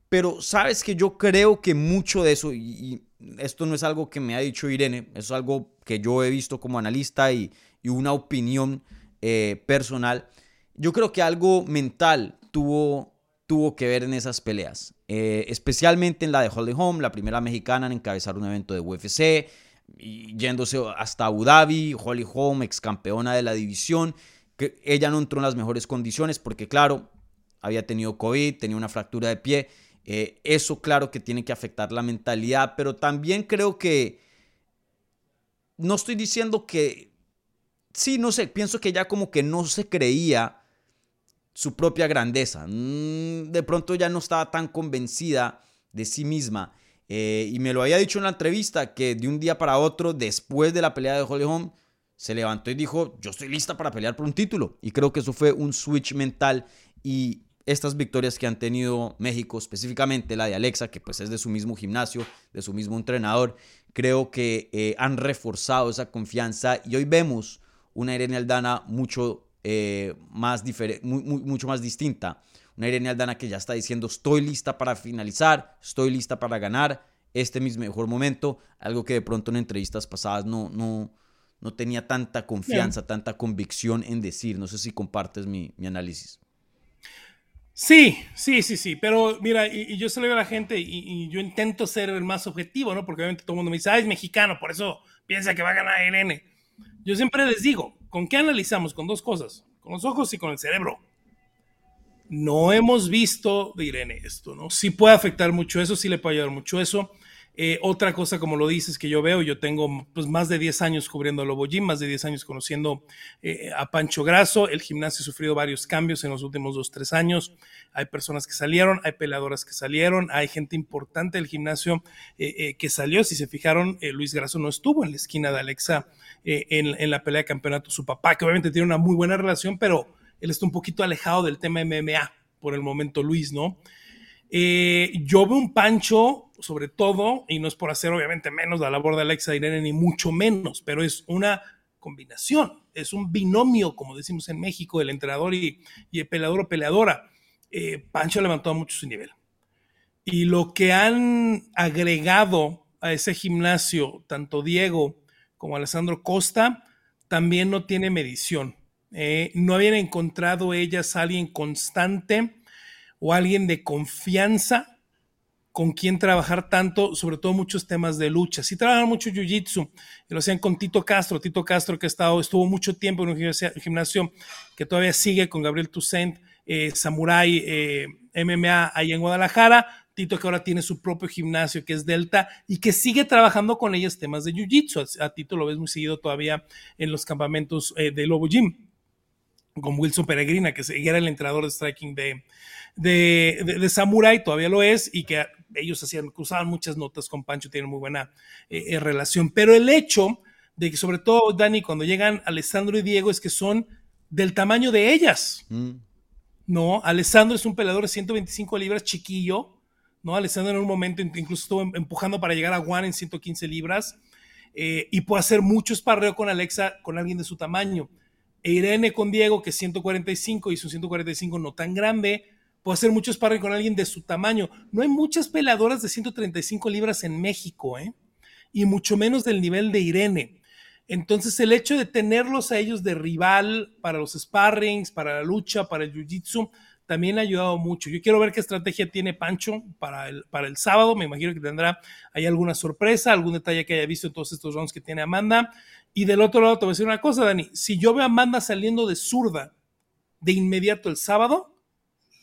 Pero sabes que yo creo que mucho de eso, y, esto no es algo que me ha dicho Irene, es algo que yo he visto como analista y, una opinión eh, personal. Yo creo que algo mental tuvo, tuvo que ver en esas peleas. Eh, especialmente en la de Holly Holm, la primera mexicana en encabezar un evento de UFC, y yéndose hasta Abu Dhabi, Holly Holm, ex campeona de la división, que ella no entró en las mejores condiciones porque claro, había tenido COVID, tenía una fractura de pie, eh, eso claro que tiene que afectar la mentalidad, pero también creo que, no estoy diciendo que, sí, no sé, pienso que ella como que no se creía su propia grandeza. Mm, de pronto ya no estaba tan convencida de sí misma. Eh, y me lo había dicho en la entrevista que de un día para otro, después de la pelea de Holly Holm, se levantó y dijo, yo estoy lista para pelear por un título. Y creo que eso fue un switch mental y estas victorias que han tenido México, específicamente la de Alexa, que pues es de su mismo gimnasio, de su mismo entrenador, creo que eh, han reforzado esa confianza y hoy vemos una Irene Aldana mucho eh, más mucho más distinta. Una Irene Aldana que ya está diciendo estoy lista para finalizar, estoy lista para ganar, este es mi mejor momento, algo que de pronto en entrevistas pasadas no, no, no tenía tanta confianza, tanta convicción en decir. No sé si compartes mi, análisis. Sí, sí, sí, sí, pero mira, y, yo se lo digo a la gente y, yo intento ser el más objetivo, ¿no? Porque obviamente todo el mundo me dice, ah, es mexicano, por eso piensa que va a ganar Irene. Yo siempre les digo, ¿con qué analizamos? Con dos cosas, con los ojos y con el cerebro. No hemos visto Irene esto, ¿no? Sí puede afectar mucho eso, sí le puede ayudar mucho eso. Eh, otra cosa, como lo dices, que yo veo, yo tengo pues, más de 10 años cubriendo Lobo Gym, más de 10 años conociendo eh, a Pancho Grasso. El gimnasio ha sufrido varios cambios en los últimos 2, 3 años. Hay personas que salieron, hay peleadoras que salieron, hay gente importante del gimnasio eh, que salió. Si se fijaron, Luis Grasso no estuvo en la esquina de Alexa en, en la pelea de campeonato. Su papá, que obviamente tiene una muy buena relación, pero él está un poquito alejado del tema MMA por el momento, Luis, ¿no? Yo veo un Pancho sobre todo, y no es por hacer obviamente menos la labor de Alexa Irene, ni mucho menos, pero es una combinación, es un binomio, como decimos en México, el entrenador y, el peleador o peleadora. Eh, Pancho ha levantado mucho su nivel. Y lo que han agregado a ese gimnasio, tanto Diego como Alessandro Costa, también no tiene medición. Eh, no habían encontrado ellas a alguien constante o alguien de confianza con quién trabajar tanto, sobre todo muchos temas de lucha. Sí trabajan mucho jiu-jitsu, lo hacían con Tito Castro, Tito Castro que ha estado, estuvo mucho tiempo en un gimnasio que todavía sigue con Gabriel Toussaint, eh, Samurai eh, MMA ahí en Guadalajara, Tito que ahora tiene su propio gimnasio que es Delta y que sigue trabajando con ellos temas de jiu-jitsu. A, Tito lo ves muy seguido todavía en los campamentos eh, de Lobo Gym con Wilson Peregrina, que era el entrenador de striking de, de, de, Samurai, todavía lo es, y que ellos hacían, cruzaban muchas notas con Pancho, tienen muy buena eh, eh, relación. Pero el hecho de que, sobre todo, Dani, cuando llegan Alessandro y Diego, es que son del tamaño de ellas. Mm. No, Alessandro es un peleador de 125 libras, chiquillo. ¿no? Alessandro en un momento incluso estuvo em, empujando para llegar a Juan en 115 libras. Eh, y puede hacer mucho esparreo con Alexa, con alguien de su tamaño. E Irene con Diego, que es 145 y su 145 no tan grande puede hacer mucho sparring con alguien de su tamaño. No hay muchas peladoras de 135 libras en México, ¿eh? Y mucho menos del nivel de Irene. Entonces, el hecho de tenerlos a ellos de rival para los sparrings, para la lucha, para el jiu-jitsu, también ha ayudado mucho. Yo quiero ver qué estrategia tiene Pancho para el, para el sábado. Me imagino que tendrá ahí alguna sorpresa, algún detalle que haya visto en todos estos rounds que tiene Amanda. Y del otro lado te voy a decir una cosa, Dani. Si yo veo a Amanda saliendo de zurda de inmediato el sábado,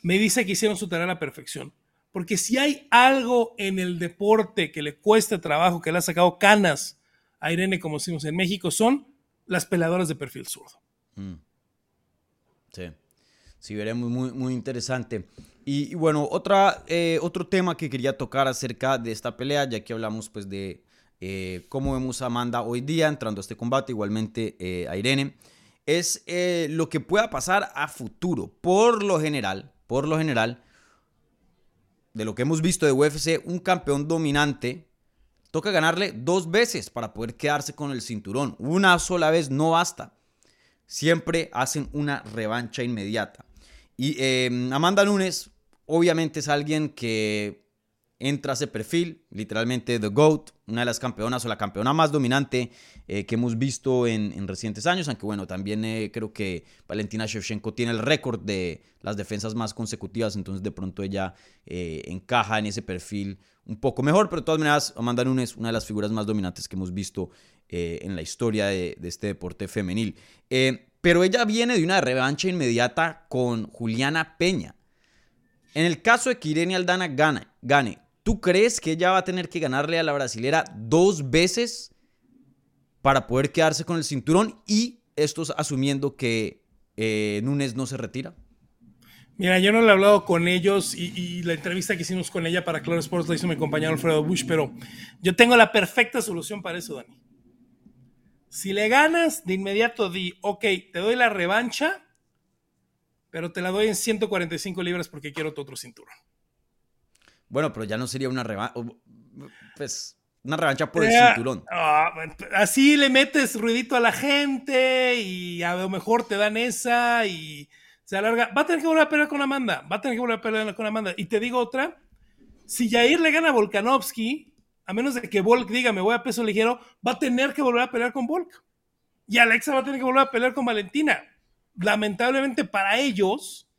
me dice que hicieron su tarea a la perfección. Porque si hay algo en el deporte que le cuesta trabajo, que le ha sacado canas a Irene, como decimos en México, son las peleadoras de perfil zurdo. Mm. Sí, sí, veremos muy, muy interesante. Y, bueno, otra, eh, otro tema que quería tocar acerca de esta pelea, ya que hablamos pues de eh, cómo vemos a Amanda hoy día entrando a este combate, igualmente eh, a Irene, es lo que pueda pasar a futuro. Por lo general, por lo general, de lo que hemos visto de UFC, un campeón dominante toca ganarle dos veces para poder quedarse con el cinturón. Una sola vez no basta. Siempre hacen una revancha inmediata. Y em, Amanda Nunes, obviamente, es alguien que entra a ese perfil, literalmente The GOAT, una de las campeonas o la campeona más dominante eh, que hemos visto en, recientes años, aunque bueno, también eh, creo que Valentina Shevchenko tiene el récord de las defensas más consecutivas, entonces de pronto ella eh, encaja en ese perfil un poco mejor, pero de todas maneras Amanda Nunes, una de las figuras más dominantes que hemos visto en la historia de este deporte femenil. Pero ella viene de una revancha inmediata con Juliana Peña. En el caso de que Irene Aldana gane, gane ¿Tú crees que ella va a tener que ganarle a la brasilera dos veces para poder quedarse con el cinturón? Y esto asumiendo que eh, Núñez no se retira. Mira, yo no le he hablado con ellos y, la entrevista que hicimos con ella para Claro Sports la hizo mi compañero Alfredo Bush, pero yo tengo la perfecta solución para eso, Dani. Si le ganas, de inmediato di, ok, te doy la revancha, pero te la doy en 145 libras porque quiero tu otro cinturón. Bueno, pero ya no sería una revancha. Pues una revancha por el cinturón. Ah, así le metes ruidito a la gente y a lo mejor te dan esa y se alarga. Va a tener que volver a pelear con Amanda. Va a tener que volver a pelear con Amanda. Y te digo otra. Si Jair le gana a Volkanovski, a menos de que Volk diga me voy a peso ligero, va a tener que volver a pelear con Volk. Y Alexa va a tener que volver a pelear con Valentina. Lamentablemente para ellos,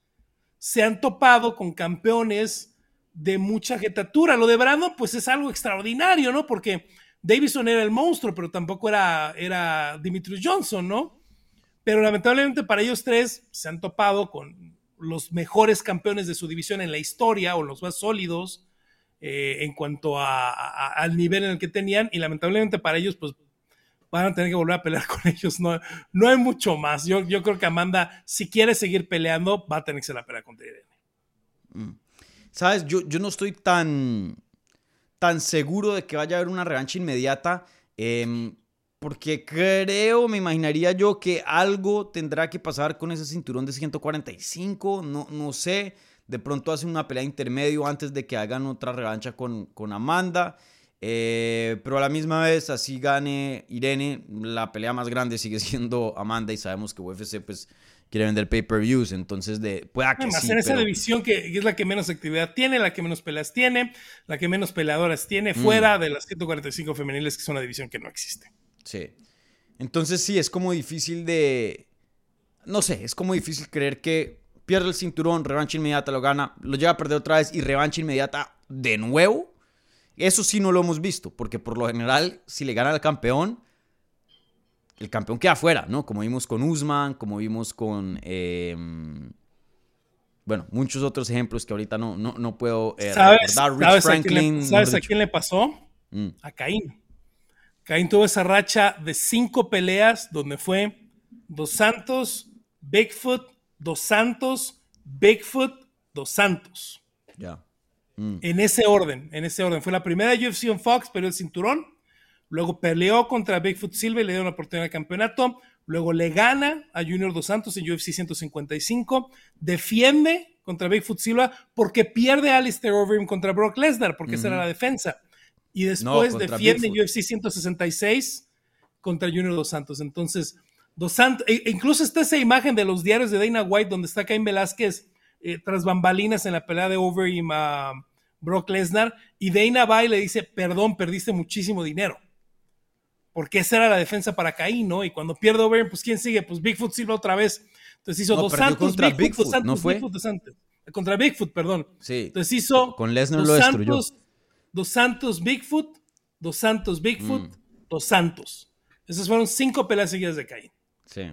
se han topado con campeones de mucha jetatura. Lo de Brandon, pues es algo extraordinario, ¿no? Porque Davison era el monstruo, pero tampoco era, era Dimitri Johnson, ¿no? Pero lamentablemente para ellos tres se han topado con los mejores campeones de su división en la historia o los más sólidos eh, en cuanto al nivel en el que tenían y lamentablemente para ellos pues van a tener que volver a pelear con ellos. No, no hay mucho más. Yo, yo creo que Amanda, si quiere seguir peleando, va a tener que ser la pelea contra Irene. Mm. ¿Sabes? Yo, yo no estoy tan, tan seguro de que vaya a haber una revancha inmediata. Em, porque creo, me imaginaría yo que algo tendrá que pasar con ese cinturón de 145. No, no sé. De pronto hace una pelea intermedio antes de que hagan otra revancha con, con Amanda. Eh, pero a la misma vez, así gane Irene, la pelea más grande sigue siendo Amanda y sabemos que UFC pues quiere vender pay-per-views, entonces de, pueda que en esa división que es la que menos actividad tiene, la que menos peleas tiene, la que menos peleadoras tiene, mm. fuera de las 145 femeniles, que es una división que no existe. Sí. Entonces sí, es como difícil de... No sé, es como difícil creer que pierde el cinturón, revancha inmediata lo gana, lo llega a perder otra vez y revancha inmediata de nuevo. Eso sí no lo hemos visto, porque por lo general, si le gana al campeón, el campeón queda afuera, ¿no? Como vimos con Usman, como vimos con... Em, bueno, muchos otros ejemplos que ahorita no, no, puedo eh, ¿Sabes, ¿sabes, Franklin, a quién, le, pasó? Mm. A Caín. Caín tuvo esa racha de cinco peleas donde fue Dos Santos, Bigfoot, Dos Santos, Bigfoot, Dos Santos. Ya. Mm. En ese orden, en ese orden. Fue la primera UFC en Fox, pero el cinturón. Luego peleó contra Bigfoot Silva y le dio una oportunidad de campeonato. Luego le gana a Junior Dos Santos en UFC 155. Defiende contra Bigfoot Silva porque pierde a Alistair Overeem contra Brock Lesnar, porque esa era la defensa. Y después defiende en UFC 166 contra Junior Dos Santos. Entonces, Dos Santos, e incluso está esa imagen de los diarios de Dana White donde está Cain Velázquez eh, tras bambalinas en la pelea de Overeem a Brock Lesnar y Dana va y le dice, perdón, perdiste muchísimo dinero porque esa era la defensa para Caín, ¿no? Y cuando pierde Overeem, pues ¿quién sigue? Pues Bigfoot Silva otra vez. Entonces hizo dos Santos, Bigfoot, ¿no fue? Bigfoot, dos Santos. contra Bigfoot, perdón. Sí. Entonces hizo Con Lesnar Dos lo destruyó. Santos, Dos Santos Bigfoot, Dos Santos Bigfoot, Mm. Dos Santos. Esas fueron cinco peleas seguidas de Caín. Sí.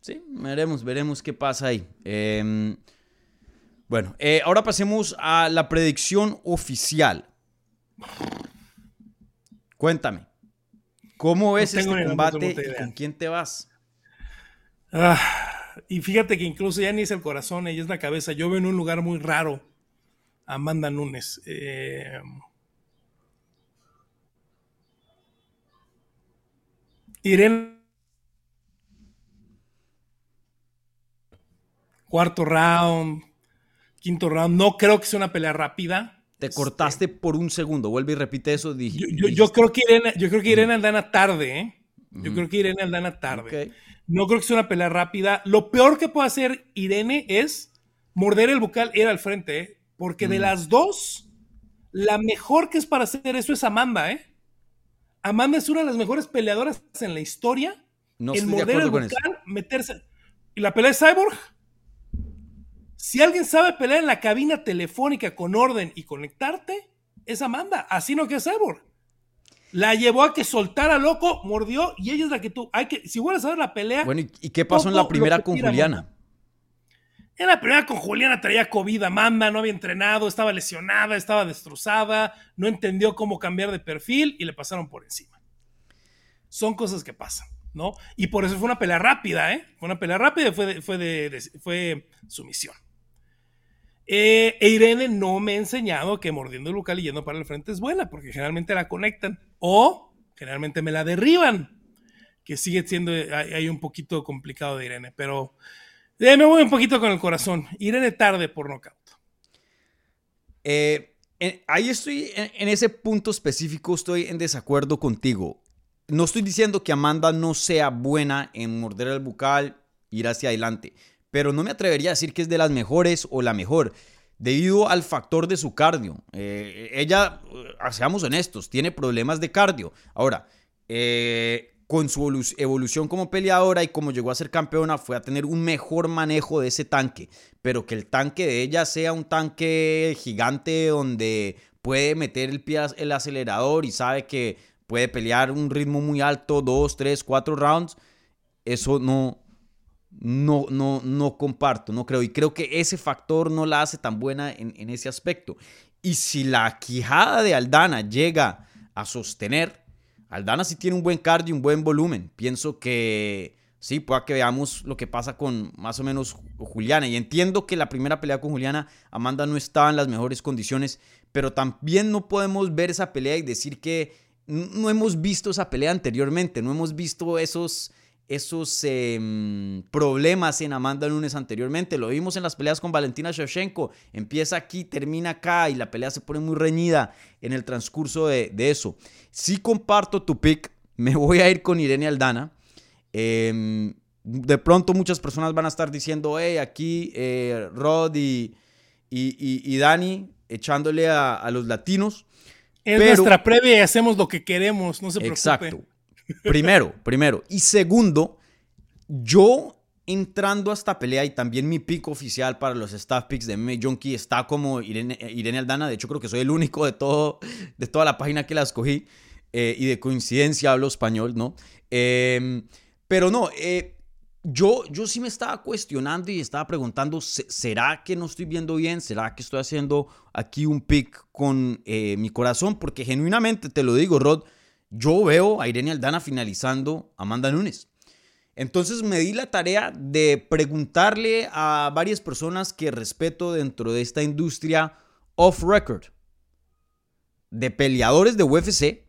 Sí, veremos, veremos qué pasa ahí. Eh, bueno, eh, ahora pasemos a la predicción oficial. Cuéntame, ¿cómo ves tengo este combate y con quién te vas? Ah, y fíjate que incluso ya ni es el corazón, ella es la cabeza. Yo veo en un lugar muy raro a Amanda Nunes. Eh, Irene. Cuarto round, quinto round. No creo que sea una pelea rápida. Te cortaste por un segundo, vuelve y repite eso. dije- Yo, yo- yo dijiste- creo que Irene, yo creo que Irene Aldana tarde, ¿eh? Yo creo que Irene Aldana tarde. No creo que sea una pelea rápida. Lo peor que puede hacer Irene es morder el bucal ir al frente, ¿eh? Porque de las dos, la mejor que es para hacer eso es Amanda, ¿eh? Amanda es una de las mejores peleadoras en la historia No en morder el bucal, meterse. ¿Y la pelea de Cyborg? Si alguien sabe pelear en la cabina telefónica con orden y conectarte, es Amanda. Así no que es Cyborg. La llevó a que soltara loco, mordió y ella es la que tú. Hay que, si vuelves a ver la pelea. Bueno, ¿y, qué pasó en la primera con Juliana? En la primera con Juliana traía COVID, Amanda no había entrenado, estaba lesionada, estaba destrozada, no entendió cómo cambiar de perfil y le pasaron por encima. Son cosas que pasan, ¿no? Y por eso fue una pelea rápida, ¿eh? Fue una pelea rápida y fue, de- fue, de, de- fue sumisión. Eh, e Irene no me ha enseñado que mordiendo el y yendo para el frente es buena, porque generalmente la conectan o generalmente me la derriban, que sigue siendo hay, un poquito complicado de Irene, pero eh, me voy un poquito con el corazón. Irene tarde por nocaut. Eh, ahí estoy, en, en ese punto específico estoy en desacuerdo contigo. No estoy diciendo que Amanda no sea buena en morder el bucal, ir hacia adelante, pero no me atrevería a decir que es de las mejores o la mejor, debido al factor de su cardio. Eh, ella, eh, seamos honestos, tiene problemas de cardio. Ahora, eh, con su evolu- evolución como peleadora y como llegó a ser campeona, fue a tener un mejor manejo de ese tanque. Pero que el tanque de ella sea un tanque gigante donde puede meter el pie el acelerador y sabe que puede pelear un ritmo muy alto, dos, tres, cuatro rounds, eso no, no, no, no comparto, no creo. Y creo que ese factor no la hace tan buena en, en ese aspecto. Y si la quijada de Aldana llega a sostener, Aldana sí tiene un buen cardio, un buen volumen. Pienso que sí, pueda que veamos lo que pasa con más o menos Juliana. Y entiendo que la primera pelea con Juliana, Amanda no estaba en las mejores condiciones, pero también no podemos ver esa pelea y decir que no hemos visto esa pelea anteriormente, no hemos visto esos, esos em, problemas en Amanda Nunes anteriormente. Lo vimos en las peleas con Valentina Shevchenko. Empieza aquí, termina acá y la pelea se pone muy reñida en el transcurso de, de eso. Sí comparto tu pick, me voy a ir con Irene Aldana. Em, de pronto muchas personas van a estar diciendo, hey, aquí eh, Rod y, y, y- y Dani echándole a, a los latinos. Es Pero- nuestra previa y hacemos lo que queremos, no se preocupe. Exacto. Primero, primero. Y segundo, yo entrando a esta pelea y también mi pick oficial para los staff picks de MMA Junkie está como Irene, Irene Aldana. De hecho, creo que soy el único de, todo, de toda la página que la escogí. eh, y de coincidencia hablo español, ¿no? Eh, pero no, eh, yo, yo sí me estaba cuestionando y estaba preguntando, ¿se- ¿será que no estoy viendo bien? ¿Será que estoy haciendo aquí un pick con eh, mi corazón? Porque genuinamente te lo digo, Rod, yo veo a Irene Aldana finalizando a Amanda Nunes. Entonces me di la tarea de preguntarle a varias personas que respeto dentro de esta industria off record, de peleadores de UFC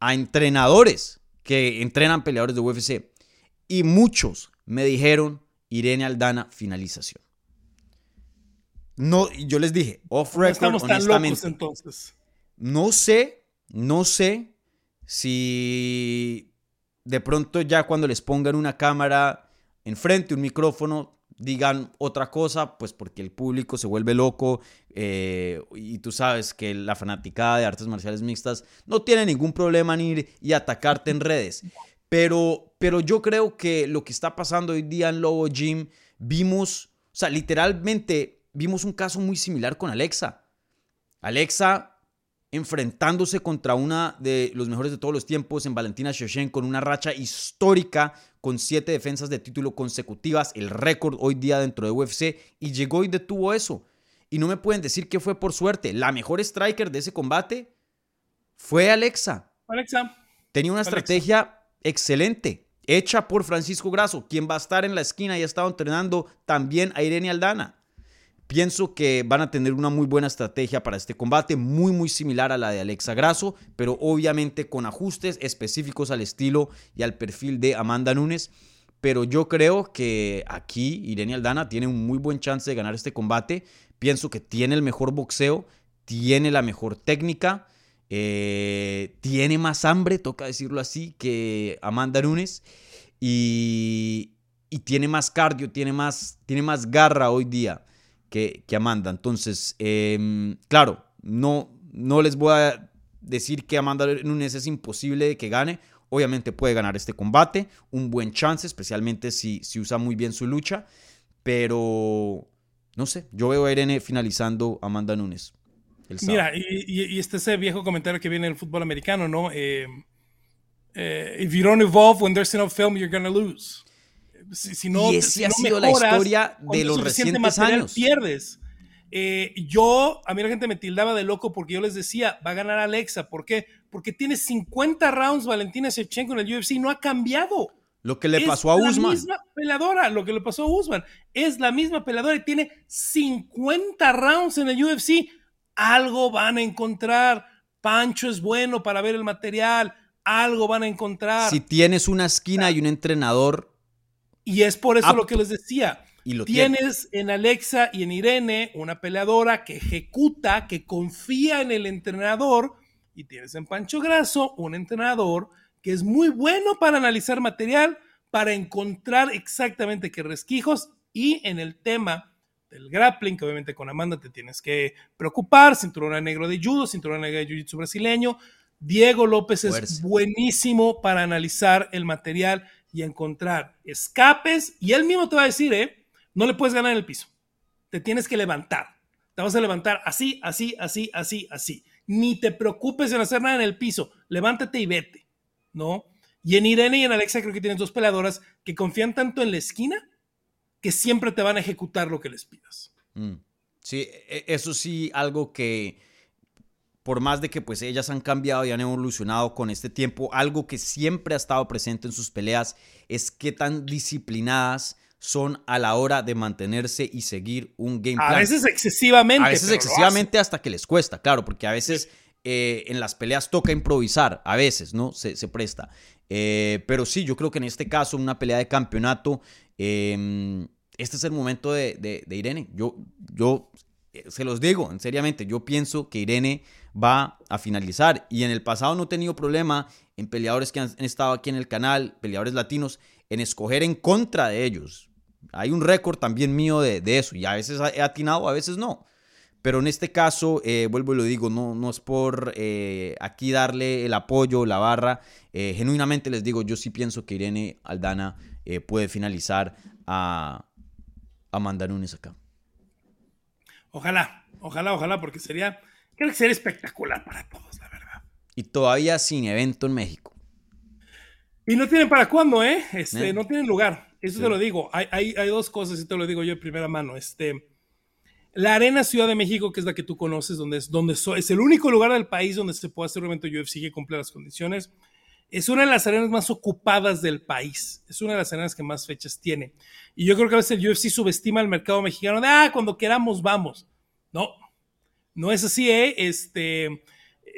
a entrenadores que entrenan peleadores de UFC. Y muchos me dijeron Irene Aldana finalización. No, yo les dije, off No record, estamos tan honestamente. locos entonces. No sé, no sé si de pronto ya cuando les pongan una cámara enfrente, un micrófono, digan otra cosa, pues porque el público se vuelve loco eh, y tú sabes que la fanaticada de artes marciales mixtas no tiene ningún problema en ir y atacarte en redes. Pero, pero yo creo que lo que está pasando hoy día en Lobo Gym, vimos, o sea, literalmente vimos un caso muy similar con Alexa. Alexa enfrentándose contra una de los mejores de todos los tiempos en Valentina Shevchenko con una racha histórica con siete defensas de título consecutivas, el récord hoy día dentro de UFC, y llegó y detuvo eso. Y no me pueden decir que fue por suerte. La mejor striker de ese combate fue Alexa. Alexa. Tenía una estrategia excelente, hecha por Francisco Grasso, quien va a estar en la esquina y ha estado entrenando también a Irene Aldana. Pienso que van a tener una muy buena estrategia para este combate, muy muy similar a la de Alexa Grasso, pero obviamente con ajustes específicos al estilo y al perfil de Amanda Nunes. Pero yo creo que aquí Irene Aldana tiene un muy buen chance de ganar este combate. Pienso que tiene el mejor boxeo, tiene la mejor técnica, eh, tiene más hambre, toca decirlo así, que Amanda Nunes. Y, y tiene más cardio, tiene más, tiene más garra hoy día que, Amanda. Entonces, em, claro, no, no les voy a decir que Amanda Nunes es imposible que gane. Obviamente puede ganar este combate, un buen chance, especialmente si, si usa muy bien su lucha. Pero, no sé, yo veo a Irene finalizando a Amanda Nunes. Mira, y, este ese viejo comentario que viene del fútbol americano, ¿no? Eh, eh, if you don't evolve when there's enough film, you're gonna lose si, no, y esa ha sido la historia de los recientes años. Pierdes. Eh, yo, a mí la gente me tildaba de loco porque yo les decía, va a ganar Alexa. ¿Por qué? Porque tiene 50 rounds Valentina Shevchenko en el UFC, no ha cambiado. Lo que le pasó a Usman. Es la misma peleadora, lo que le pasó a Usman. Es la misma peleadora y tiene 50 rounds en el UFC. Algo van a encontrar. Pancho es bueno para ver el material. Algo van a encontrar. Si tienes una esquina y un entrenador y es por eso lo que les decía. Y lo Tienes en Alexa y en Irene una peleadora que ejecuta, que confía en el entrenador. Y tienes en Pancho Grasso un entrenador que es muy bueno para analizar material, para encontrar exactamente qué resquijos. Y en el tema del grappling, que obviamente con Amanda te tienes que preocupar, cinturón negro de judo, cinturón negro de jiu-jitsu brasileño. Diego López es buenísimo para analizar el material y encontrar escapes. Y él mismo te va a decir, ¿eh? No le puedes ganar en el piso. Te tienes que levantar. Te vas a levantar así, así, así, así, así. Ni te preocupes en hacer nada en el piso. Levántate y vete, ¿no? Y en Irene y en Alexa creo que tienes dos peleadoras que confían tanto en la esquina que siempre te van a ejecutar lo que les pidas. Mm. Sí, e, eso sí, algo que por más de que pues ellas han cambiado y han evolucionado con este tiempo, algo que siempre ha estado presente en sus peleas es qué tan disciplinadas son a la hora de mantenerse y seguir un game plan. A veces excesivamente. A veces excesivamente hasta que les cuesta, claro, porque a veces eh, en las peleas toca improvisar, a veces, ¿no? Se, presta. Eh, pero sí, yo creo que en este caso, una pelea de campeonato, em, este es el momento de, de Irene. Yo, yo eh, se los digo, en seriamente, yo pienso que Irene va a finalizar. Y en el pasado no he tenido problema en peleadores que han estado aquí en el canal, peleadores latinos, en escoger en contra de ellos. Hay un récord también mío de, eso y a veces he atinado, a veces no. Pero en este caso, eh, vuelvo y lo digo, no, no es por eh, aquí darle el apoyo, la barra. Eh, genuinamente les digo, yo sí pienso que Irene Aldana puede finalizar a Nunes acá. Ojalá, ojalá, ojalá, porque sería Creo que sería espectacular para todos, la verdad. Y todavía sin evento en México. Y no tienen para cuándo, ¿eh? Este, ¿Eh? No tienen lugar. Eso te lo digo. Hay, hay, dos cosas, y te lo digo yo de primera mano. Este, la Arena Ciudad de México, que es la que tú conoces, donde es, donde es el único lugar del país donde se puede hacer un evento UFC que cumple las condiciones, es una de las arenas más ocupadas del país. Es una de las arenas que más fechas tiene. Y yo creo que a veces el UFC subestima el mercado mexicano de, ah, cuando queramos vamos. No, no es así, ¿eh? Este,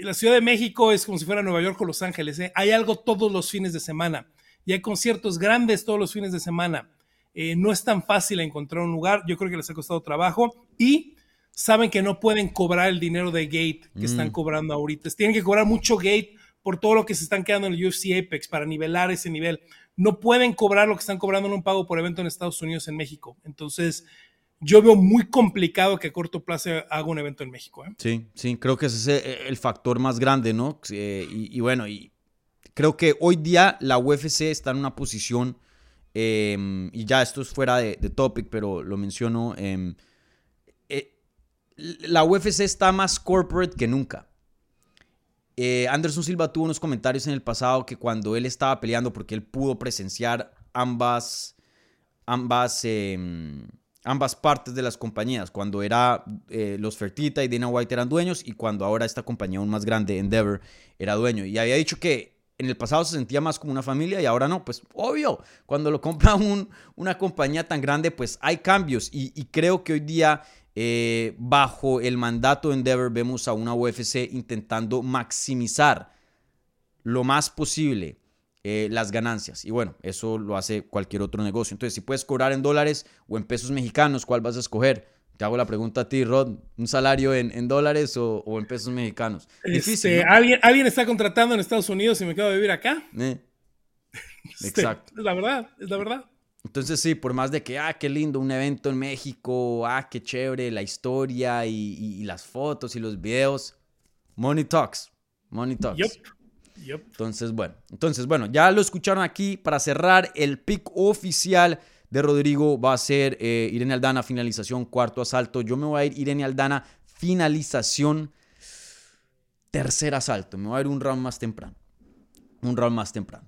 la Ciudad de México es como si fuera Nueva York o Los Ángeles, ¿eh? Hay algo todos los fines de semana y hay conciertos grandes todos los fines de semana. Eh, no es tan fácil encontrar un lugar, yo creo que les ha costado trabajo y saben que no pueden cobrar el dinero de gate que están mm. cobrando ahorita. Tienen que cobrar mucho gate por todo lo que se están quedando en el UFC Apex para nivelar ese nivel. No pueden cobrar lo que están cobrando en un pago por evento en Estados Unidos, en México. Entonces, yo veo muy complicado que a corto plazo haga un evento en México. ¿eh? Sí, sí, creo que ese es el factor más grande, ¿no? Y, bueno, y creo que hoy día la UFC está en una posición em, y ya esto es fuera de, de topic, pero lo menciono, em, eh, la UFC está más corporate que nunca. Eh, Anderson Silva tuvo unos comentarios en el pasado que cuando él estaba peleando, porque él pudo presenciar ambas, ambas, em, ambas partes de las compañías, cuando era eh, los Fertita y Dana White eran dueños y cuando ahora esta compañía aún más grande, Endeavor, era dueño. Y había dicho que en el pasado se sentía más como una familia y ahora no, pues obvio, cuando lo compra un, una compañía tan grande, pues hay cambios. Y, creo que hoy día eh, bajo el mandato de Endeavor vemos a una UFC intentando maximizar lo más posible eh, las ganancias. Y bueno, eso lo hace cualquier otro negocio. Entonces, si puedes cobrar en dólares o en pesos mexicanos, ¿cuál vas a escoger? Te hago la pregunta a ti, Rod. ¿Un salario en, en dólares o, o, en pesos mexicanos? Difícil, este, ¿no? ¿alguien, ¿alguien, está contratando en Estados Unidos y me quedo de vivir acá? Eh. Exacto. Es la verdad, es la verdad. Entonces sí, por más de que, ah, qué lindo, un evento en México, ah, qué chévere, la historia y, y, y las fotos y los videos. Money talks. Money talks. Yep. Entonces, bueno. Entonces, bueno, ya lo escucharon aquí. Para cerrar, el pick oficial de Rodrigo va a ser eh, Irene Aldana, finalización, cuarto asalto. Yo me voy a ir Irene Aldana, finalización, tercer asalto. Me voy a ir un round más temprano. Un round más temprano.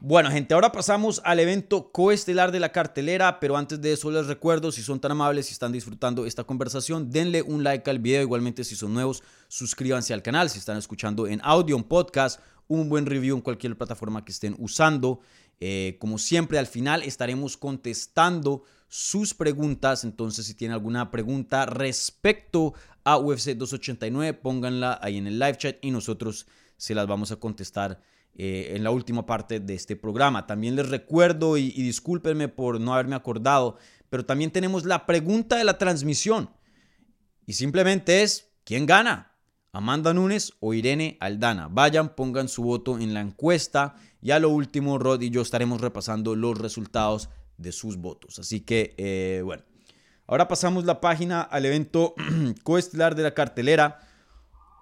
Bueno, gente, ahora pasamos al evento coestelar de la cartelera, pero antes de eso les recuerdo, si son tan amables y están disfrutando esta conversación, denle un like al video, igualmente si son nuevos, suscríbanse al canal, si están escuchando en audio, en podcast, un buen review en cualquier plataforma que estén usando. Eh, como siempre, al final estaremos contestando sus preguntas. Entonces, si tienen alguna pregunta respecto a UFC 289, pónganla ahí en el live chat y nosotros se las vamos a contestar eh, en la última parte de este programa. También les recuerdo y, discúlpenme por no haberme acordado, pero también tenemos la pregunta de la transmisión. Y simplemente es, ¿quién gana? Amanda Nunes o Irene Aldana. Vayan, pongan su voto en la encuesta. Y a lo último, Rod y yo estaremos repasando los resultados de sus votos. Así que, eh, bueno. Ahora pasamos la página al evento coestelar de la cartelera.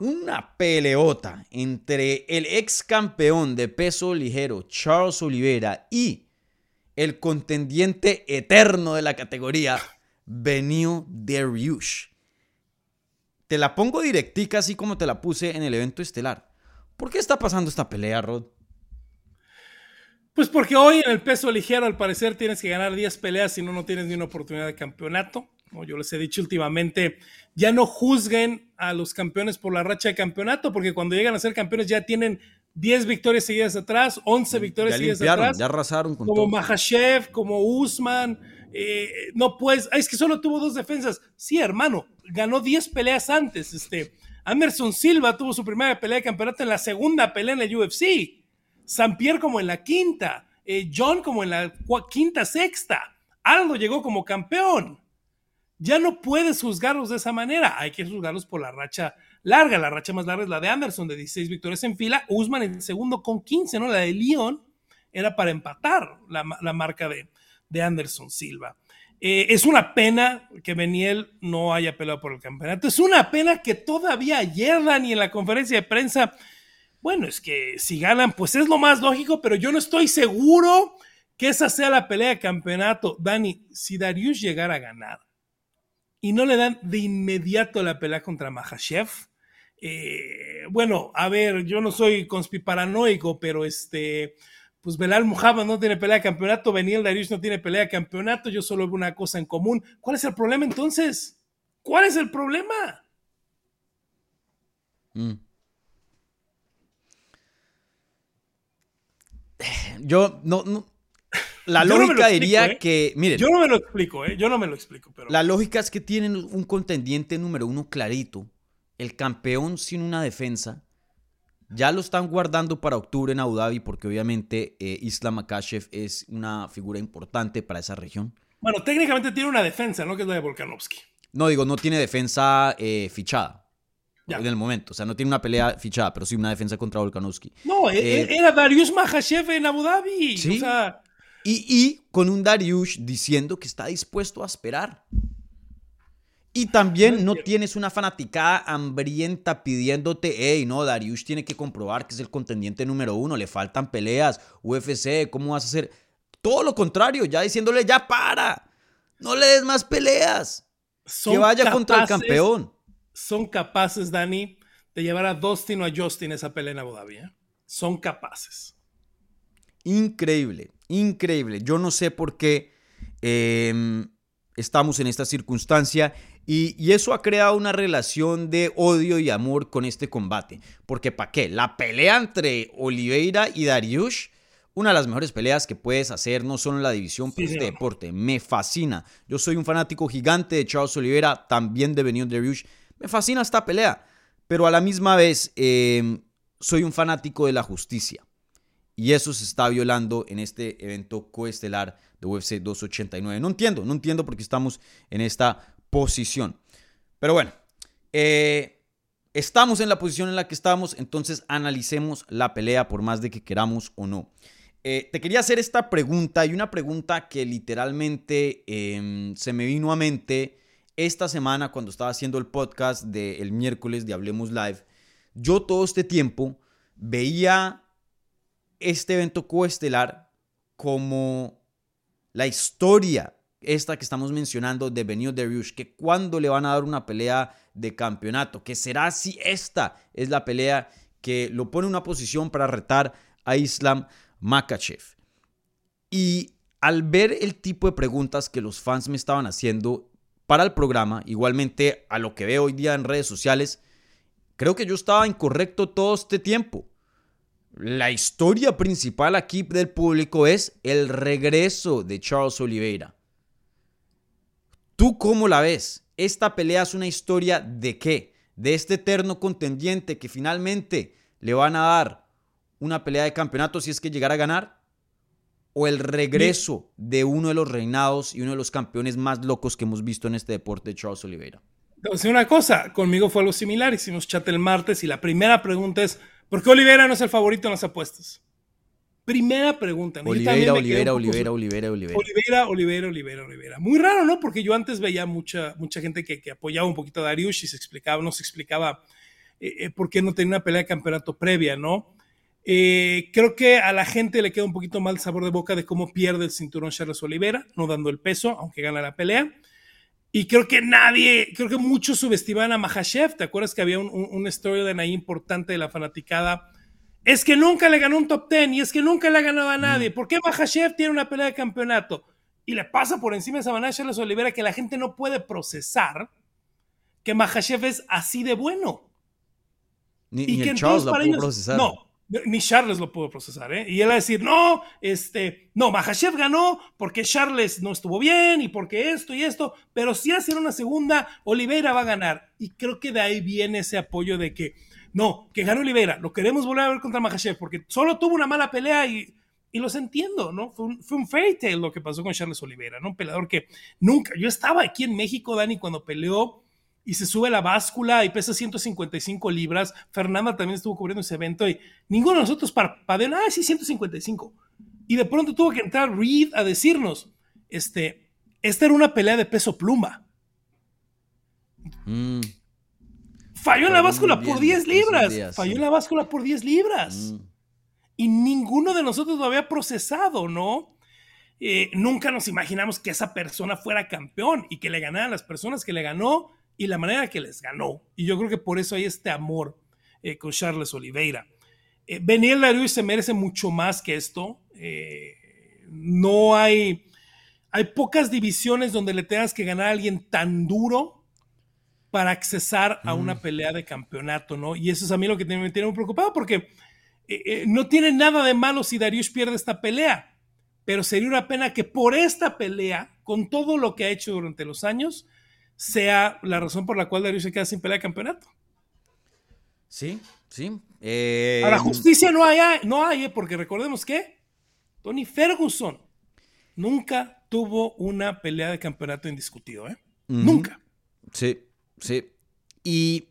Una peleota entre el ex campeón de peso ligero Charles Oliveira y el contendiente eterno de la categoría, Benio Dariush. Te la pongo directica así como te la puse en el evento estelar. ¿Por qué está pasando esta pelea, Rod? Pues porque hoy en el peso ligero al parecer tienes que ganar 10 peleas si no, no tienes ni una oportunidad de campeonato. Como yo les he dicho últimamente, ya no juzguen a los campeones por la racha de campeonato, porque cuando llegan a ser campeones ya tienen 10 victorias seguidas atrás, 11 victorias ya seguidas atrás. Ya arrasaron con como todo. Mahashev, como Usman. Eh, no puedes, es que solo tuvo dos defensas. Sí, hermano, ganó 10 peleas antes. Este, Anderson Silva tuvo su primera pelea de campeonato en la segunda pelea en el UFC. San Pierre como en la quinta. Eh, John como en la quinta, sexta. Aldo llegó como campeón. Ya no puedes juzgarlos de esa manera. Hay que juzgarlos por la racha larga. La racha más larga es la de Anderson, de 16 victorias en fila. Usman en segundo con 15, ¿no? La de Leon era para empatar la, la marca de, de Anderson Silva. Eh, es una pena que Beniel no haya peleado por el campeonato. Es una pena que todavía ayer, Dani, en la conferencia de prensa, bueno, es que si ganan, pues es lo más lógico, pero yo no estoy seguro que esa sea la pelea de campeonato. Dani, si Darius llegara a ganar y no le dan de inmediato la pelea contra Mahashev, eh, bueno, a ver, yo no soy conspiparanoico, pero este pues Belal Muhammad no tiene pelea de campeonato, Beniel Darius no tiene pelea de campeonato, yo solo veo una cosa en común. ¿Cuál es el problema entonces? ¿Cuál es el problema? Mm. Yo no, no la Yo no lógica explico, diría ¿eh? que, miren, Yo no me lo explico, ¿eh? Yo no me lo explico, pero... la lógica es que tienen un contendiente número uno clarito, el campeón sin una defensa. Ya lo están guardando para octubre en Abu Dhabi porque obviamente eh, Islam Makashev es una figura importante para esa región. Bueno, técnicamente tiene una defensa, ¿no? Que es la de Volkanovski. No digo, no tiene defensa eh, fichada Ya. en el momento. O sea, no tiene una pelea fichada, pero sí una defensa contra Volkanovski. No, Eh, e- era Darius Mahashev en Abu Dhabi. Sí. O sea, Y, y con un Dariush diciendo que está dispuesto a esperar. Y también No tienes una fanaticada hambrienta pidiéndote, hey, no, Dariush tiene que comprobar que es el contendiente número uno, le faltan peleas, UFC, ¿cómo vas a hacer? todo lo contrario, ya diciéndole, ya para, no le des más peleas, que vaya contra el campeón. Son capaces, Dani, de llevar a Dustin o a Justin esa pelea en Abu Dhabi. ¿eh? Son capaces. Increíble, increíble. Yo no sé por qué eh, estamos en esta circunstancia y, y eso ha creado una relación de odio y amor con este combate. Porque ¿para qué? La pelea entre Oliveira y Dariush, una de las mejores peleas que puedes hacer, no solo en la división, pero Sí, este señor. deporte. Me fascina. Yo soy un fanático gigante de Charles Oliveira, también de Benio Dariush. Me fascina esta pelea. Pero a la misma vez, eh, soy un fanático de la justicia. Y eso se está violando en este evento coestelar de UFC 289. No entiendo, no entiendo por qué estamos en esta posición. Pero bueno, eh, estamos en la posición en la que estamos, entonces analicemos la pelea por más de que queramos o no. Eh, te quería hacer esta pregunta y una pregunta que literalmente eh, se me vino a mente esta semana cuando estaba haciendo el podcast del miércoles de Hablemos Live. Yo todo este tiempo veía este evento coestelar como la historia, esta que estamos mencionando de Benio Dariush, que cuando le van a dar una pelea de campeonato, que será si esta es la pelea que lo pone en una posición para retar a Islam Makachev. Y al ver el tipo de preguntas que los fans me estaban haciendo para el programa, igualmente a lo que veo hoy día en redes sociales, creo que yo estaba incorrecto todo este tiempo. La historia principal aquí del público es el regreso de Charles Oliveira. ¿Tú cómo la ves? ¿Esta pelea es una historia de qué? De este eterno contendiente que finalmente le van a dar una pelea de campeonato si es que llegara a ganar? ¿O el regreso de uno de los reinados y uno de los campeones más locos que hemos visto en este deporte, Charles Oliveira? Decir una cosa, conmigo fue algo similar, hicimos chat el martes y la primera pregunta es, ¿por qué Olivera no es el favorito en las apuestas? Primera pregunta. un poco Oliveira, Oliveira, Oliveira. Olivera, Olivera, Olivera, Olivera. Muy raro, ¿no? Porque yo antes veía mucha, mucha gente que, que apoyaba un poquito a Dariush y se explicaba, no se explicaba eh, eh, por qué no tenía una pelea de campeonato previa, ¿no? Eh, creo que a la gente le queda un poquito mal sabor de boca de cómo pierde el cinturón Charles Oliveira, no dando el peso, aunque gana la pelea. Y creo que nadie, creo que muchos subestiman a Mahashev. ¿Te acuerdas que había un, un, un storyline ahí importante de la fanaticada? Es que nunca le ganó un top 10 y es que nunca le ha ganado a nadie. ¿Por qué Mahashev tiene una pelea de campeonato? Y le pasa por encima de Savannah Charles Oliveira que la gente no puede procesar que Mahashev es así de bueno. Ni, y ni que el Charles la pudo ellos- procesar. No, ni Charles lo pudo procesar, ¿eh? Y él a decir, no, este, no, Mahashev ganó porque Charles no estuvo bien y porque esto y esto, pero si hacen una segunda, Oliveira va a ganar. Y creo que de ahí viene ese apoyo de que, no, que ganó Oliveira, lo queremos volver a ver contra Mahashev porque solo tuvo una mala pelea y, y los entiendo, ¿no? Fue un, fue un fairy tale lo que pasó con Charles Oliveira, ¿no? Un peleador que nunca, yo estaba aquí en México, Dani, cuando peleó y se sube la báscula y pesa 155 libras. Fernanda también estuvo cubriendo ese evento y ninguno de nosotros parpadeó, ah, sí, 155. Y de pronto tuvo que entrar Reed a decirnos, este, esta era una pelea de peso pluma. Mm, Falló en la báscula por bien 10 esos libras. días, Falló sí. en la báscula por 10 libras. mm. Y ninguno de nosotros lo había procesado, ¿no? Eh, nunca nos imaginamos que esa persona fuera campeón y que le ganaran las personas que le ganó y la manera que les ganó. Y yo creo que por eso hay este amor eh, con Charles Oliveira. Eh, Beniel Dariush se merece mucho más que esto. Eh, no hay, hay pocas divisiones donde le tengas que ganar a alguien tan duro para accesar a una pelea de campeonato, ¿no? Y eso es a mí lo que me tiene muy preocupado porque eh, no tiene nada de malo si Dariush pierde esta pelea, pero sería una pena que por esta pelea, con todo lo que ha hecho durante los años, sea la razón por la cual Dariush se queda sin pelea de campeonato. Sí, sí. Eh, Ahora, justicia no hay, no hay, ¿eh? porque recordemos que Tony Ferguson nunca tuvo una pelea de campeonato indiscutido, ¿eh? Nunca. Sí, sí. Y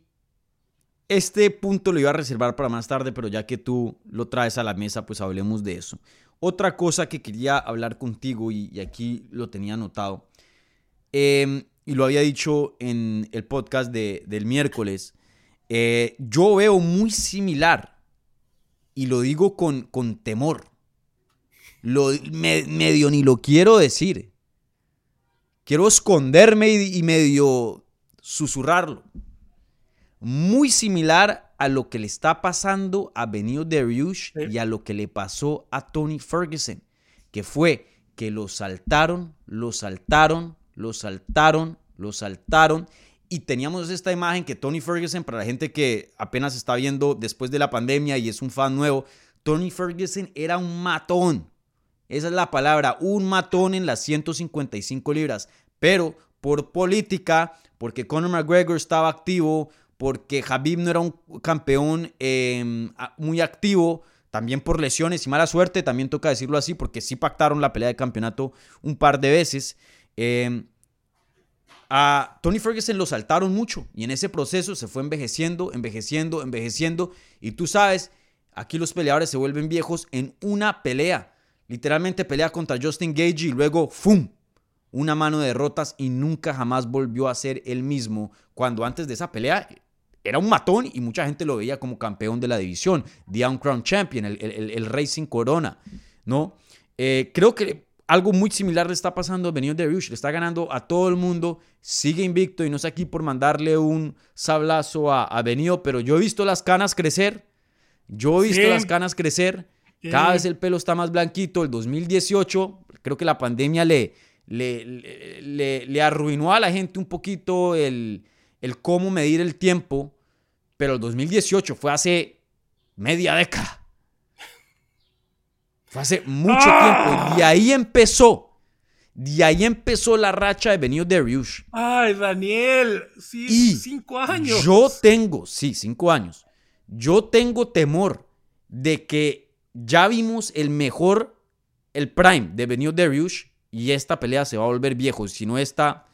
este punto lo iba a reservar para más tarde, pero ya que tú lo traes a la mesa, pues hablemos de eso. Otra cosa que quería hablar contigo, y, y aquí lo tenía anotado, eh, y lo había dicho en el podcast de- del miércoles, eh, yo veo muy similar, y lo digo con, con temor, lo, medio ni lo quiero decir. Quiero esconderme y, medio susurrarlo. Muy similar a lo que le está pasando a Benio Dariush y a lo que le pasó a Tony Ferguson, que fue que lo saltaron, lo saltaron, lo saltaron, lo saltaron. Y teníamos esta imagen que Tony Ferguson, para la gente que apenas está viendo después de la pandemia y es un fan nuevo, Tony Ferguson era un matón. Esa es la palabra, un matón en las 155 libras. Pero por política, porque Conor McGregor estaba activo, porque Habib no era un campeón em, muy activo, también por lesiones y mala suerte, también toca decirlo así, porque sí pactaron la pelea de campeonato un par de veces. Em, a Tony Ferguson lo saltaron mucho y en ese proceso se fue envejeciendo, envejeciendo, envejeciendo. Y tú sabes, aquí los peleadores se vuelven viejos en una pelea. Literalmente pelea contra Justin Gage y luego ¡fum! Una mano de derrotas y nunca jamás volvió a ser el mismo cuando antes de esa pelea era un matón y mucha gente lo veía como campeón de la división, The Crown Champion, el, el, Racing Corona, ¿no? Eh, creo que algo muy similar le está pasando a Benio Dariush. Le está ganando a todo el mundo. Sigue invicto y no sé aquí por mandarle un sablazo a, a Benio, pero yo he visto las canas crecer. Yo he visto las canas crecer. Cada vez el pelo está más blanquito. El 2018, creo que la pandemia le, le, le, arruinó a la gente un poquito el, el cómo medir el tiempo. Pero el 2018 fue hace media década. Fue hace mucho tiempo. Y ahí empezó. De ahí empezó la racha de Benio Dariush. Ay, Daniel. Sí, cinco años. Yo tengo, sí, cinco años. Yo tengo temor de que ya vimos el mejor, el prime de Benio Dariush y esta pelea se va a volver viejo. Si no está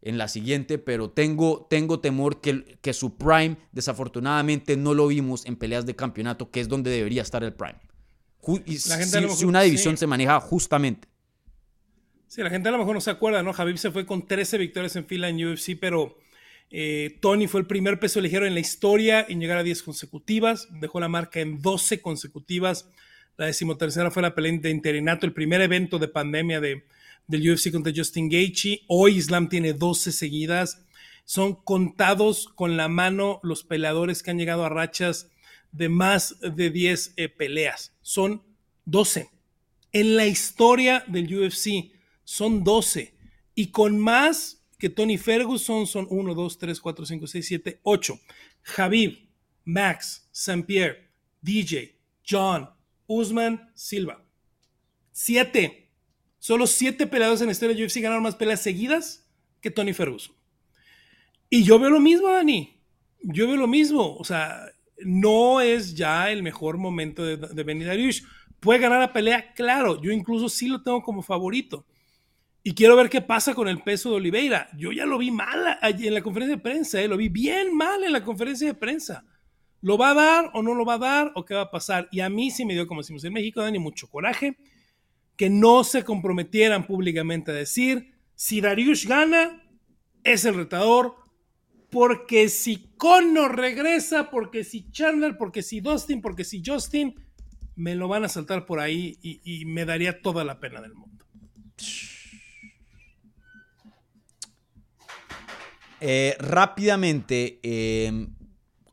en la siguiente, pero tengo, tengo temor que, que su prime, desafortunadamente, no lo vimos en peleas de campeonato, que es donde debería estar el prime si, una división se maneja justamente. Sí, la gente a lo mejor no se acuerda, ¿no? Javib se fue con 13 victorias en fila en UFC, pero eh, Tony fue el primer peso ligero en la historia en llegar a 10 consecutivas, dejó la marca en 12 consecutivas. La decimotercera fue la pelea de interinato, el primer evento de pandemia de, del UFC contra Justin Gaethje. Hoy Islam tiene 12 seguidas. Son contados con la mano los peleadores que han llegado a rachas de más de 10 eh, peleas. Son 12. En la historia del UFC son 12. Y con más que Tony Ferguson son 1, 2, 3, 4, 5, 6, 7, 8. Javib, Max, St. Pierre, DJ, John, Usman, Silva. 7. Solo 7 peleadores en la historia del UFC ganaron más peleas seguidas que Tony Ferguson. Y yo veo lo mismo, Dani. Yo veo lo mismo. O sea, no es ya el mejor momento de, de Benny Dariush. Puede ganar la pelea, claro. Yo incluso sí lo tengo como favorito. Y quiero ver qué pasa con el peso de Oliveira. Yo ya lo vi mal en la conferencia de prensa, ¿eh? lo vi bien mal en la conferencia de prensa. ¿Lo va a dar o no lo va a dar o qué va a pasar? Y a mí sí me dio, como decimos en México, Dani, mucho coraje que no se comprometieran públicamente a decir, si Dariush gana, es el retador, porque si Conor regresa, porque si Chandler, porque si Dustin, porque si Justin, me lo van a saltar por ahí y, me daría toda la pena del mundo. Eh, rápidamente, em,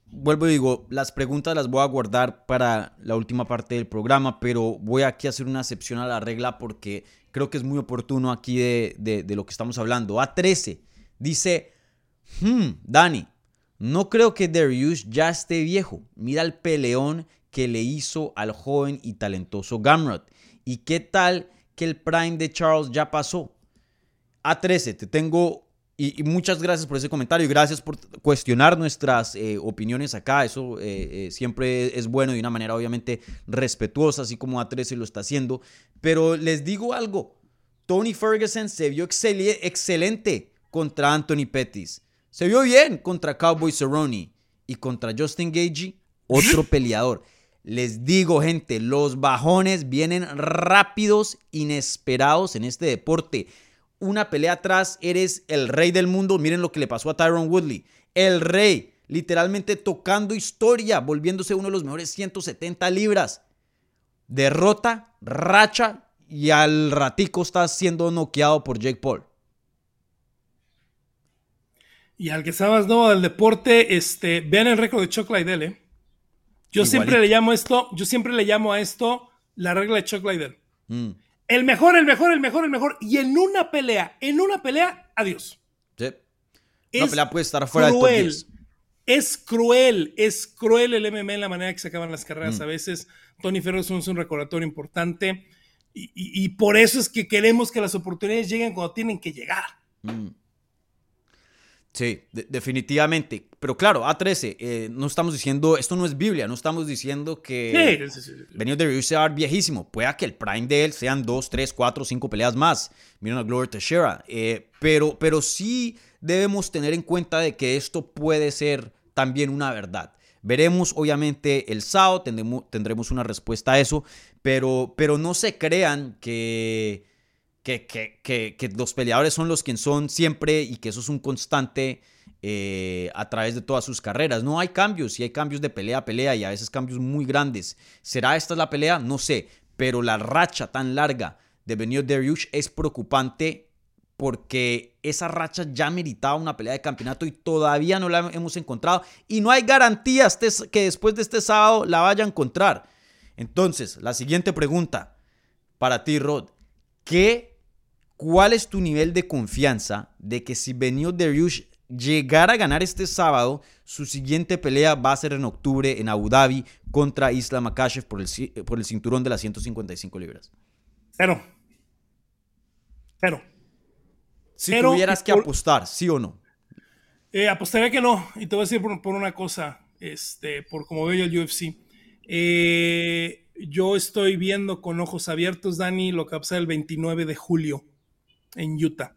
vuelvo y digo, las preguntas las voy a guardar para la última parte del programa, pero voy aquí a hacer una excepción a la regla porque creo que es muy oportuno aquí de lo que estamos hablando. A13 dice, Hmm, Dani, no creo que Darius ya esté viejo. Mira el peleón que le hizo al joven y talentoso Gamrot. ¿Y qué tal que el prime de Charles ya pasó? A13, te tengo y, muchas gracias por ese comentario y gracias por cuestionar nuestras eh, opiniones acá. Eso eh, eh, siempre es bueno de una manera obviamente respetuosa, así como A13 lo está haciendo. Pero les digo algo, Tony Ferguson se vio excelente contra Anthony Pettis. Se vio bien contra Cowboy Cerrone y contra Justin Gagey, otro peleador. Les digo, gente, los bajones vienen rápidos, inesperados en este deporte. Una pelea atrás, eres el rey del mundo. Miren lo que le pasó a Tyron Woodley. El rey, literalmente tocando historia, volviéndose uno de los mejores 170 libras. derrota, racha y al ratico está siendo noqueado por Jake Paul. Y al que sabes, no, del deporte, este, vean el récord de Chuck Liddell, ¿eh? Yo siempre le llamo esto, yo siempre le llamo a esto la regla de Chuck Liddell. Mm. El mejor, el mejor, el mejor, el mejor. Y en una pelea, en una pelea, adiós. Sí. Una pelea puede estar fuera cruel. Es cruel, es cruel el MMA en la manera que se acaban las carreras mm. a veces. Tony Ferguson es un recordatorio importante. Y, por eso es que queremos que las oportunidades lleguen cuando tienen que llegar. Mm. Sí, definitivamente. Pero claro, A13, eh, no estamos diciendo, esto no es Biblia, no estamos diciendo que sí, Benio de se viejísimo. Puede que el prime de él sean dos, tres, cuatro, cinco peleas más. Miren a Gloria Teixeira. Eh, pero, pero sí debemos tener en cuenta de que esto puede ser también una verdad. Veremos, obviamente, el sábado, tendremos, tendremos una respuesta a eso, pero, pero no se crean que que, los peleadores son los que son siempre y que eso es un constante eh, a través de todas sus carreras. No hay cambios, y hay cambios de pelea a pelea y a veces cambios muy grandes. ¿Será esta la pelea? No sé, pero la racha tan larga de Benio Dariush es preocupante porque esa racha ya meritaba una pelea de campeonato y todavía no la hemos encontrado y no hay garantías que después de este sábado la vaya a encontrar. Entonces, la siguiente pregunta para ti, Rod. ¿Qué ¿Cuál es tu nivel de confianza de que si Benio Dariush llegara a ganar este sábado, su siguiente pelea va a ser en octubre en Abu Dhabi contra Islam Makashev por el, por el cinturón de las 155 libras? Cero. Cero. Si tuvieras que apostar, ¿sí o no? Eh, apostaría que no. Y te voy a decir por, una cosa, este, por como veo yo el UFC. Eh, yo estoy viendo con ojos abiertos, Dani, lo que va a pasar el 29 de julio en Utah.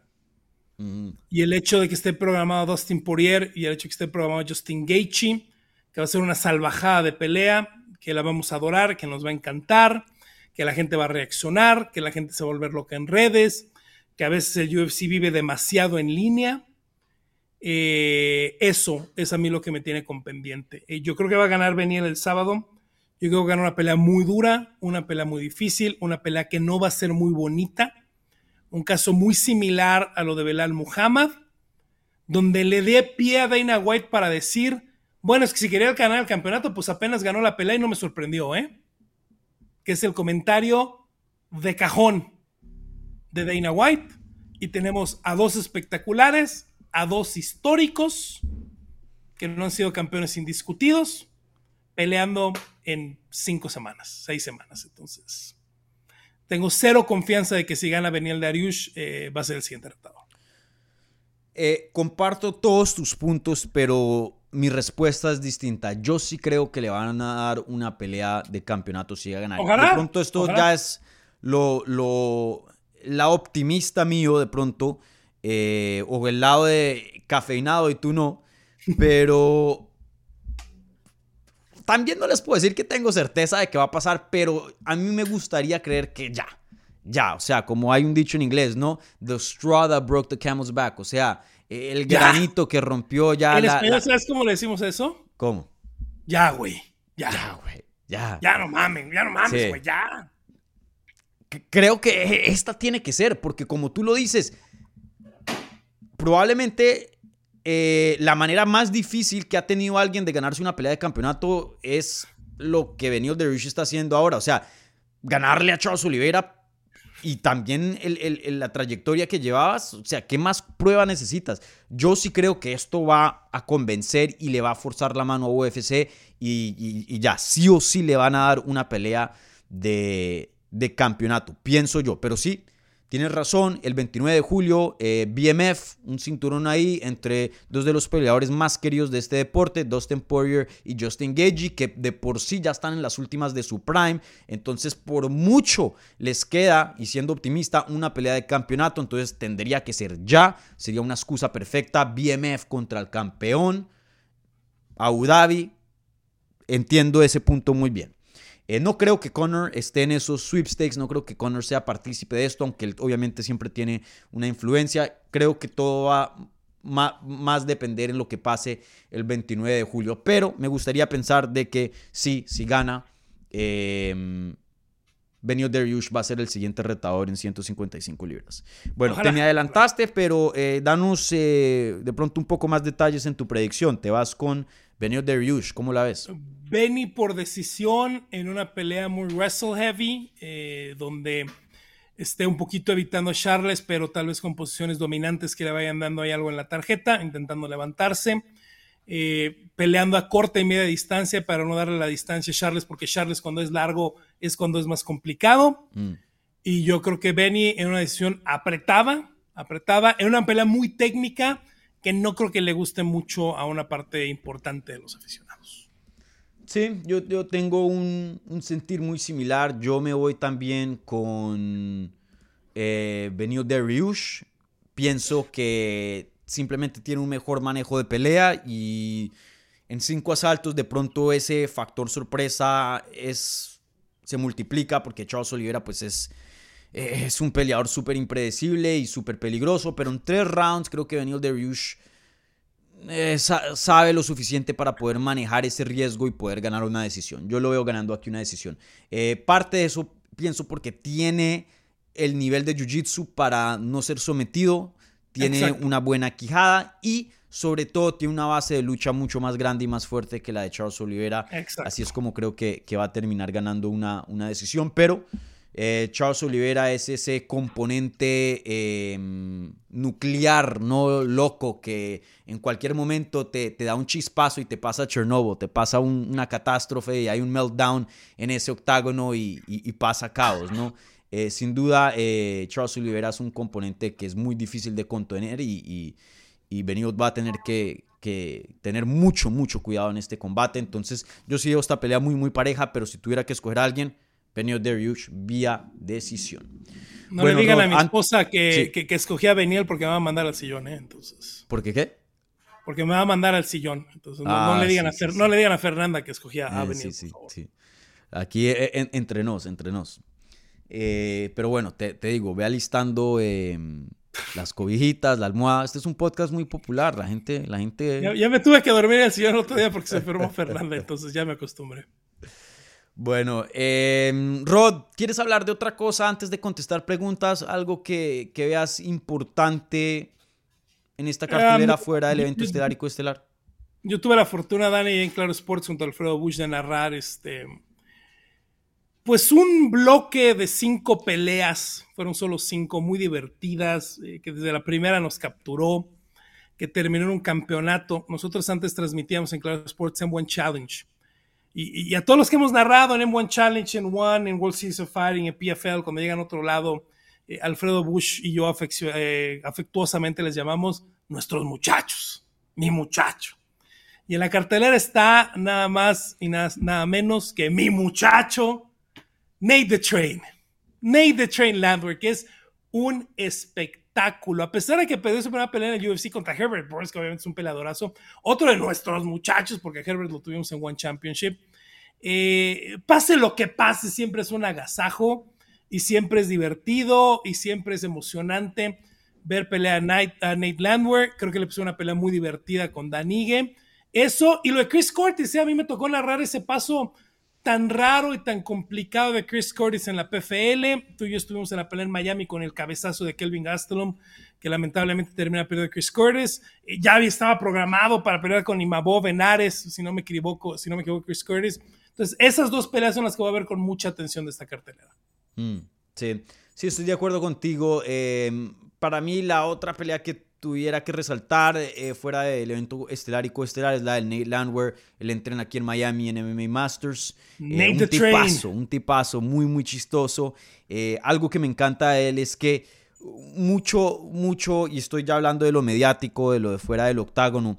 Y el hecho de que esté programado Dustin Poirier y el hecho de que esté programado Justin Gaethje, que va a ser una salvajada de pelea, que la vamos a adorar, que nos va a encantar, que la gente va a reaccionar, que la gente se va a volver loca en redes, que a veces el UFC vive demasiado en línea. Eh, eso es a mí lo que me tiene con pendiente. Eh, yo creo que va a ganar Beniel el sábado. Yo creo que va a ganar una pelea muy dura, una pelea muy difícil, una pelea que no va a ser muy bonita un caso muy similar a lo de Belal Muhammad, donde le dé pie a Dana White para decir, bueno, es que si quería ganar el campeonato, pues apenas ganó la pelea y no me sorprendió, ¿eh? Que es el comentario de cajón de Dana White. Y tenemos a dos espectaculares, a dos históricos, que no han sido campeones indiscutidos, peleando en cinco semanas, seis semanas. Entonces, tengo cero confianza de que si gana Beniel Dariush eh, va a ser el siguiente retador. Eh, comparto todos tus puntos, pero mi respuesta es distinta. Yo sí creo que le van a dar una pelea de campeonato si ganar. de pronto esto ya es lo, lo, la optimista mío de pronto, eh, o el lado de cafeinado y tú no, pero también no les puedo decir que tengo certeza de que va a pasar, pero a mí me gustaría creer que ya. Ya, o sea, como hay un dicho en inglés, ¿no? The straw that broke the camel's back. O sea, el granito que rompió ya. ¿En español sabes cómo le decimos eso? ¿Cómo? Ya, güey. Ya. Ya, güey. Ya. Ya no mamen, ya no mames, güey, ya. Creo que esta tiene que ser, porque como tú lo dices, probablemente eh, la manera más difícil que ha tenido alguien de ganarse una pelea de campeonato es lo que Benio de Rich está haciendo ahora. O sea, ganarle a Charles Oliveira y también la trayectoria que llevabas. O sea, ¿qué más prueba necesitas? Yo sí creo que esto va a convencer y le va a forzar la mano a UFC y, ya, sí o sí le van a dar una pelea de, de campeonato, pienso yo. Pero sí, Tienes razón, el 29 de julio, eh, BMF, un cinturón ahí entre dos de los peleadores más queridos de este deporte, Dustin Poirier y Justin Gagey, que de por sí ya están en las últimas de su prime. Entonces, por mucho les queda, y siendo optimista, una pelea de campeonato. Entonces, tendría que ser ya. Sería una excusa perfecta. BMF contra el campeón. Abu Dhabi. Entiendo ese punto muy bien. Eh, no creo que Connor esté en esos sweepstakes, no creo que Connor sea partícipe de esto, aunque él obviamente siempre tiene una influencia. Creo que todo va más, depender en lo que pase el 29 de julio. Pero me gustaría pensar de que sí, si gana, em, Benio Dariush va a ser el siguiente retador en 155 libras. Bueno, te me adelantaste, pero eh, danos eh, de pronto un poco más detalles en tu predicción. Te vas con Benio Dariush, ¿cómo la ves? Benny por decisión en una pelea muy wrestle heavy, eh, donde esté un poquito evitando a Charles, pero tal vez con posiciones dominantes que le vayan dando ahí algo en la tarjeta, intentando levantarse. Eh, peleando a corta y media distancia para no darle la distancia a Charles, porque Charles cuando es largo es cuando es más complicado. Mm. Y yo creo que Benny en una decisión apretada, apretada, en una pelea muy técnica que no creo que le guste mucho a una parte importante de los aficionados. Sí, yo, yo tengo un, sentir muy similar. Yo me voy también con eh, Benio Dariush. Pienso que simplemente tiene un mejor manejo de pelea y en cinco asaltos de pronto ese factor sorpresa es, se multiplica porque Charles Oliveira pues es, es un peleador súper impredecible y súper peligroso, pero en tres rounds creo que Benil Dariush eh, sabe lo suficiente para poder manejar ese riesgo y poder ganar una decisión. Yo lo veo ganando aquí una decisión. Eh, parte de eso pienso porque tiene el nivel de Jiu-Jitsu para no ser sometido tiene una buena quijada y sobre todo tiene una base de lucha mucho más grande y más fuerte que la de Charles Oliveira. Así es como creo que, que, va a terminar ganando una, una decisión, pero eh, Charles Oliveira es ese componente em, nuclear, no loco, que en cualquier momento te, da un chispazo y te pasa Chernobyl, te pasa una catástrofe y hay un meltdown en ese octágono y, y pasa caos, ¿no? Eh, sin duda, eh, Charles Oliveira es un componente que es muy difícil de contener y, y, va a tener que, tener mucho, mucho cuidado en este combate. Entonces, yo sí esta pelea muy, muy pareja, pero si tuviera que escoger a alguien, Benio Dariush vía decisión. No le digan a mi esposa que, que, escogí a Beniel porque me va a mandar al sillón, ¿eh? Entonces. ¿Por qué qué? Porque me va a mandar al sillón. Entonces, no, ah, le, digan a no le digan a Fernanda que escogía a Beniel. Sí, sí, sí. Aquí entre nos, entre nos. Eh, pero bueno, te, digo, ve alistando em, las cobijitas, la almohada. Este es un podcast muy popular. La gente. La gente... Ya, me tuve que dormir el sillón otro día porque se enfermó Fernanda, entonces ya me acostumbré. Bueno, em, Rod, ¿quieres hablar de otra cosa antes de contestar preguntas? Algo que, veas importante en esta cartelera fuera del evento estelar y coestelar. Yo tuve la fortuna, Dani, en Claro Sports junto a Alfredo Bush de narrar este pues un bloque de cinco peleas, fueron solo cinco, muy divertidas, eh, que desde la primera nos capturó, que terminó en un campeonato. Nosotros antes transmitíamos en Claro Sports en One Challenge. Y, a todos los que hemos narrado en M1 Challenge, en One, en World Series of Fighting, en PFL, cuando llegan a otro lado, eh, Alfredo Bush y yo eh, afectuosamente les llamamos nuestros muchachos, mi muchacho. Y en la cartelera está nada más y nada menos que mi muchacho, Nate the Train. Nate the Train Landwehr, que es un espectáculo. A pesar de que perdió su primera pelea en el UFC contra Herbert Burns, que obviamente es un peleadorazo, otro de nuestros muchachos, porque Herbert lo tuvimos en One Championship. Eh, pase lo que pase, siempre es un agasajo y siempre es divertido y siempre es emocionante ver pelear a Nate, Landwehr. Creo que le puso una pelea muy divertida con Danigue. Eso y lo de Chris Cortis, a mí me tocó narrar ese paso tan raro y tan complicado de Chris Curtis en la PFL. Tú y yo estuvimos en la pelea en Miami con el cabezazo de Kelvin Gastelum, que lamentablemente termina perdiendo Chris Curtis. Ya estaba programado para pelear con Imabo Benares, si no me equivoco, si no me equivoco, Chris Curtis. Entonces, esas dos peleas son las que voy a ver con mucha atención de esta cartelera. Mm, sí, sí, estoy de acuerdo contigo. Eh, para mí, la otra pelea que tuviera que resaltar eh, fuera del evento estelar y coestelar es la del Nate Landwehr. Él entrena aquí en Miami en MMA Masters. Eh, un tipazo, un tipazo muy, muy chistoso. Eh, algo que me encanta de él es que mucho, mucho, y estoy ya hablando de lo mediático, de lo de fuera del octágono.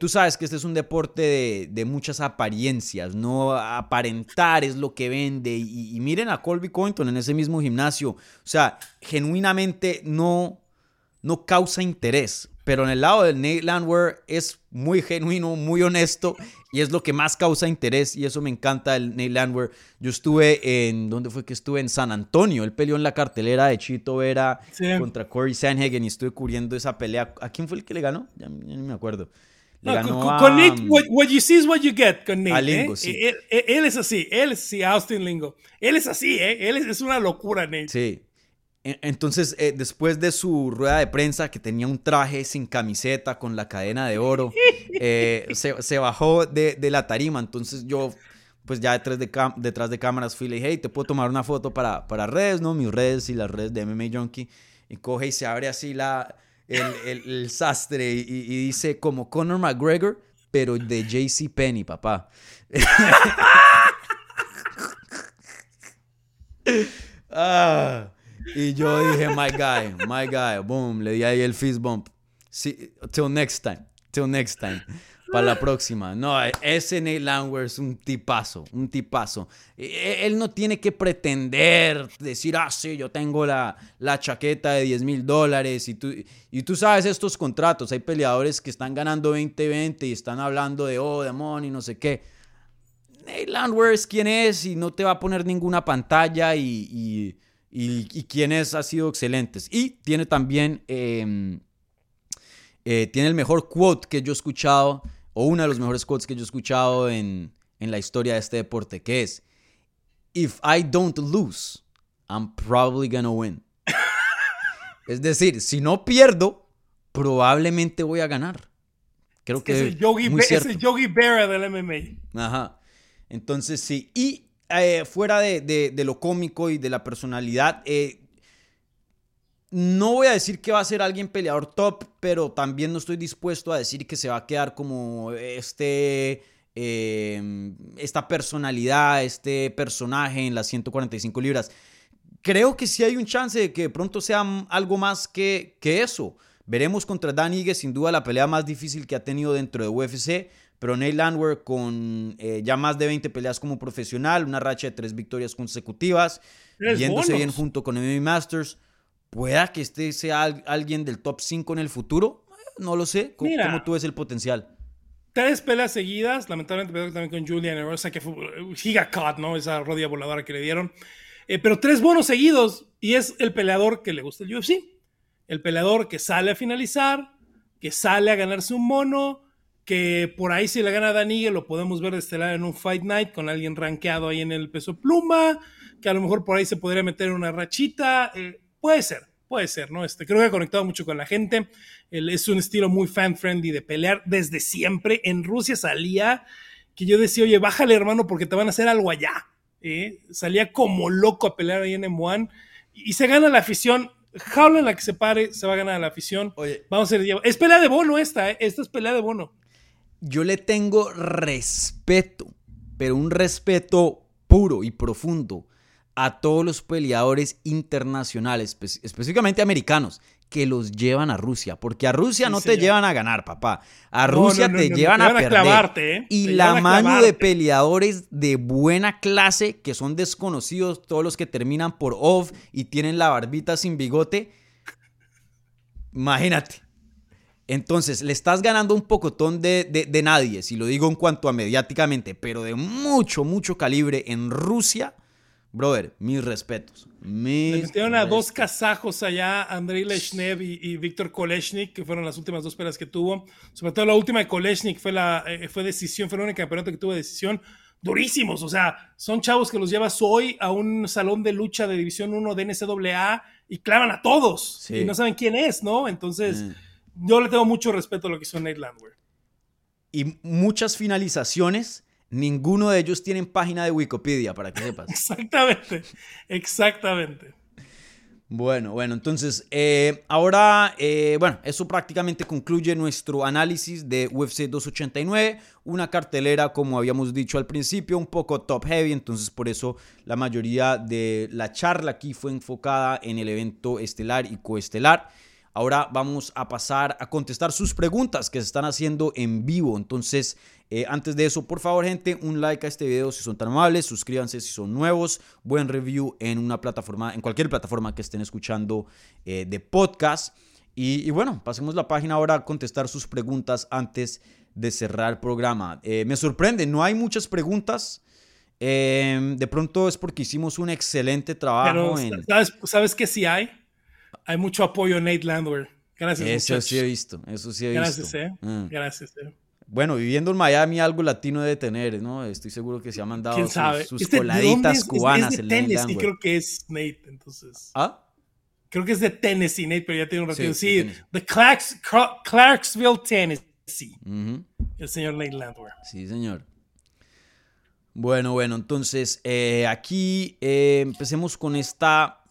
tú sabes que este es un deporte de, de, muchas apariencias, no aparentar es lo que vende. Y, y miren a Colby Cointon en ese mismo gimnasio. O sea, genuinamente no no causa interés. Pero en el lado del Nate Landwehr es muy genuino, muy honesto y es lo que más causa interés y eso me encanta del Nate Landwehr. Yo estuve en, ¿dónde fue que estuve? En San Antonio. Él peleó en la cartelera de Chito Vera contra Corey Sanhagen y estuve cubriendo esa pelea. ¿A quién fue el que le ganó? Ya, no me acuerdo. Le No, ganó con, a, con Nate, what, what you see is what you get con Nate. a Lingo, ¿eh? sí. él, él- él es así, él es así, Austin Lingo. Él es así, ¿eh? Él es, es una locura, Nate. Sí. Entonces, eh, después de su rueda de prensa, que tenía un traje sin camiseta, con la cadena de oro, eh, se, se bajó de, de la tarima. Entonces yo, pues ya detrás de, detrás de cámaras fui y le dije, hey, ¿te puedo tomar una foto para, para redes, no? Mis redes y las redes de MMA Junkie. Y coge y se abre así la, el, el- el sastre y, y dice como Conor McGregor, pero de JC Penny, papá. Ah, y yo dije, my guy, my guy, boom, le di ahí el fist bump. Sí, till next time, till next time. Para la próxima. No, ese Nate Landwehr es un tipazo, un tipazo. E- Él no tiene que pretender decir, ah, sí, yo tengo la, la chaqueta de 10 mil dólares. Y tú, y tú sabes estos contratos. Hay peleadores que están ganando 20-20 y están hablando de, oh, de money, no sé qué. Nate Landwehr es quien es y no te va a poner ninguna pantalla y, y, y- y quien es ha sido excelente. Y tiene también, eh, eh, tiene el mejor quote que yo he escuchado, o uno de los mejores quotes que yo he escuchado en, en la historia de este deporte, que es, If I don't lose, I'm probably gonna win. es decir, si no pierdo, probablemente voy a ganar. Creo que Es el Yogi, es el Yogi Berra del MMA. Ajá. Entonces sí. Y eh, fuera de, de- de lo cómico y de la personalidad, eh, no voy a decir que va a ser alguien peleador top, pero también no estoy dispuesto a decir que se va a quedar como este. eh, esta personalidad, este personaje en las 145 libras. Creo que sí hay un chance de que de pronto sea algo más que, que eso. Veremos contra Dan Ige, sin duda la pelea más difícil que ha tenido dentro de UFC. Pero Neil Landwehr con eh, ya más de 20 peleas como profesional, una racha de tres victorias consecutivas, Tres yéndose bonos. bien junto con MMA Masters. Pueda que este sea al- alguien del top 5 en el futuro. No lo sé. ¿Cómo, Mira. cómo tú ves el potencial? Tres peleas seguidas, lamentablemente también con Julian Erosa, que fue caught, ¿no? Esa rodilla voladora que le dieron. Eh, pero tres bonos seguidos y es el peleador que le gusta el UFC. El peleador que sale a finalizar, que sale a ganarse un mono, que por ahí si le gana a lo podemos ver de estelar en un Fight Night con alguien rankeado ahí en el peso pluma, que a lo mejor por ahí se podría meter en una rachita. eh, puede ser, puede ser, ¿no? Este, creo que ha conectado mucho con la gente. Él es un estilo muy fan-friendly de pelear desde siempre. En Rusia salía que yo decía, oye, bájale hermano porque te van a hacer algo allá. ¿eh? Salía como loco a pelear ahí en M1 y, y se gana la afición. Jaula en la que se pare, se va a ganar la afición. Oye. Vamos a ser, es pelea de bono esta, ¿eh? esta es pelea de bono. Yo le tengo respeto, pero un respeto puro y profundo a todos los peleadores internacionales, espe- específicamente americanos, que los llevan a Rusia, porque a Rusia Sí, no te llevan a ganar, papá. A No, Rusia no, no, te llevan te a llevan a perder. clavarte, ¿eh? Y Te la mano de peleadores de buena clase, que son desconocidos, todos los que terminan por OV y tienen la barbita sin bigote. Imagínate. Entonces, le estás ganando un pocotón de, de, de nadie, si lo digo en cuanto a mediáticamente, pero de mucho, mucho calibre en Rusia. Brother, mis respetos. Mis Le metieron a dos kazajos allá, Andrei Leshnev y, y Víctor Koleshnik, que fueron las últimas dos peleas que tuvo. Sobre todo la última de Koleshnik fue, la, eh, fue decisión, fue el único campeonato que tuvo decisión. Durísimos, o sea, son chavos que los llevas hoy a un salón de lucha de División 1 de NCAA y clavan a todos. Sí. Y no saben quién es, ¿no? Entonces, Mm. Yo le tengo mucho respeto a lo que hizo Nate Landwehr. Y muchas finalizaciones, ninguno de ellos tienen página de Wikipedia, para que sepas. Exactamente, exactamente. Bueno, bueno, entonces eh, ahora, eh, bueno, eso prácticamente concluye nuestro análisis de UFC 289, una cartelera, como habíamos dicho al principio, un poco top heavy, entonces por eso la mayoría de la charla aquí fue enfocada en el evento estelar y coestelar. Ahora vamos a pasar a contestar sus preguntas que se están haciendo en vivo. Entonces, eh, antes de eso, por favor, gente, un like a este video si son tan amables. Suscríbanse si son nuevos. Buen review en una plataforma, en cualquier plataforma que estén escuchando eh, de podcast. Y, y bueno, pasemos la página ahora a contestar sus preguntas antes de cerrar el programa. Eh, me sorprende, no hay muchas preguntas. De pronto es porque hicimos un excelente trabajo Pero, en. ¿sabes, ¿sabes qué sí hay? Hay mucho apoyo a Nate Landwehr. Gracias, Eso muchachos. sí he visto, eso sí he Gracias, visto. eh. Mm. Gracias, eh. Bueno, viviendo en Miami algo latino debe tener, ¿no? Estoy seguro que se ha mandado ¿Quién sabe? sus, Este, ¿de dónde coladitas es? Cubanas. Es, de el Tennessee, creo que es Nate, entonces. ¿Ah? Creo que es de Tennessee, Nate, pero ya tiene un ratito. Sí, Sí, Clarks- Cla- Clarksville, Tennessee. El señor Nate Landwehr. Sí, señor. Bueno, bueno, entonces eh, aquí eh, empecemos con esta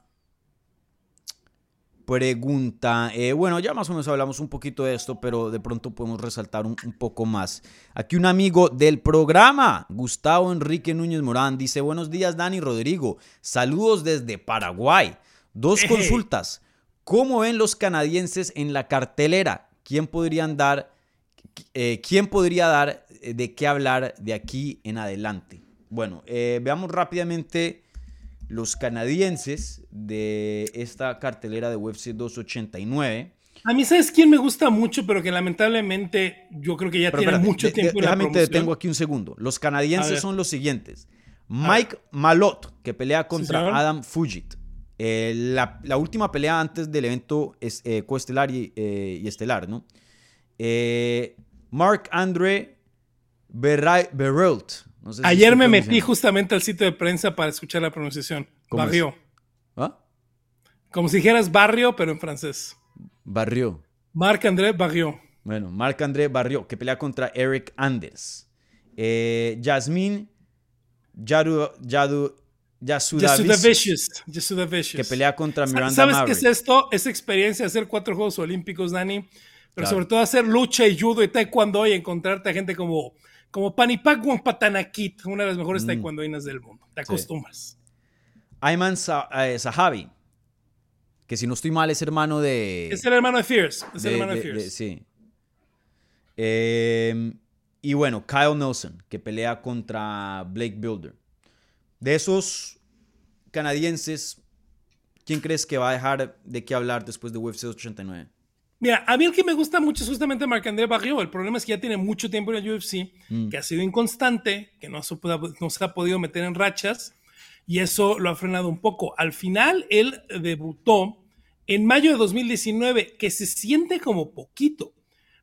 pregunta. Eh, bueno, ya más o menos hablamos un poquito de esto, pero de pronto podemos resaltar un, un poco más. Aquí un amigo del programa, Gustavo Enrique Núñez Morán, dice, buenos días Dani Rodrigo, saludos desde Paraguay. Dos consultas. ¿Cómo ven los canadienses en la cartelera? ¿Quién podrían dar, eh, quién podría dar eh, de qué hablar de aquí en adelante? Bueno, eh, veamos rápidamente los canadienses de esta cartelera de UFC 289. A mí, ¿sabes quién me gusta mucho, pero que lamentablemente yo creo que ya Pero tiene espérate, mucho de- de- tiempo en la déjame te detengo aquí un segundo. Los canadienses son los siguientes. Mike Malott, que pelea contra. Adam Fujit. Eh, la, la última pelea antes del evento es, eh, coestelar y, eh, y estelar, ¿no? Eh, Mark Andre. No sé si Ayer me metí justamente al sitio de prensa para escuchar la pronunciación. Como si dijeras barrio, pero en francés. Barrio. Marc-André Barrio. Bueno, Marc André Barrio, que pelea contra Eric Anders. Eh, Jasmine Yadu, Yadu, Yasudavicius, Yasudavicius. Que pelea contra Miranda ¿Sabes Maverick. qué es esto? Es experiencia de hacer cuatro Juegos Olímpicos, Dani. Pero Claro. sobre todo hacer lucha y judo y taekwondo y encontrarte a gente como, como Panipagwan Patanakit, una de las mejores Mm. taekwondoinas del mundo. Te acostumbras. Ayman Sa- eh, Sahabi, que si no estoy mal es hermano de... Es el hermano de Fierce. Es el hermano de, Fierce. sí. Eh, y bueno, Kyle Nelson, que pelea contra Blake Builder. De esos canadienses, ¿quién crees que va a dejar de qué hablar después de UFC 89? Mira, a mí el que me gusta mucho es justamente Marc-André Barrio. El problema es que ya tiene mucho tiempo en el UFC, Mm. que ha sido inconstante, que no se, pueda- no se ha podido meter en rachas, y eso lo ha frenado un poco. Al final, él debutó en mayo de 2019, que se siente como poquito,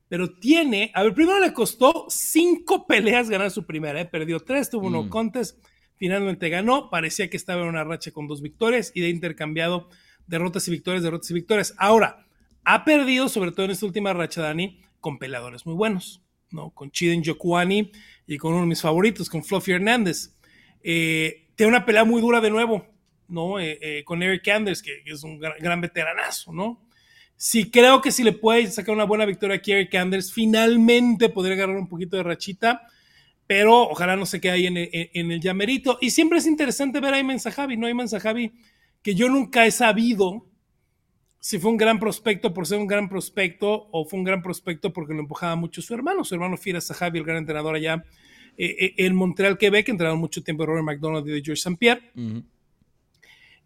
pero tiene, a ver, primero le costó cinco peleas ganar su primera, ¿eh? perdió tres, tuvo uno Mm. contest, finalmente ganó, parecía que estaba en una racha con dos victorias y de intercambiado derrotas y victorias, derrotas y victorias. Ahora, ha perdido, sobre todo en esta última racha, Dani, con peleadores muy buenos, ¿no? Con Chiden Jokuani y con uno de mis favoritos, con Fluffy Hernández. Eh, tiene una pelea muy dura de nuevo, ¿no? Eh, eh, con Eric Anders, que, es un gran, veteranazo, ¿no? Sí, creo que si le puede sacar una buena victoria aquí a Eric Anders, finalmente podría agarrar un poquito de rachita, pero ojalá no se quede ahí en el, llamerito. Y siempre es interesante ver a Ayman Sahabi, ¿no? Ayman Sahabi, que yo nunca he sabido si fue un gran prospecto por ser un gran prospecto o fue un gran prospecto porque lo empujaba mucho su hermano, su hermano Fira Sahabi, el gran entrenador allá eh, en Montreal, Quebec, entrenador mucho tiempo Robert McDonald y de George St. Pierre.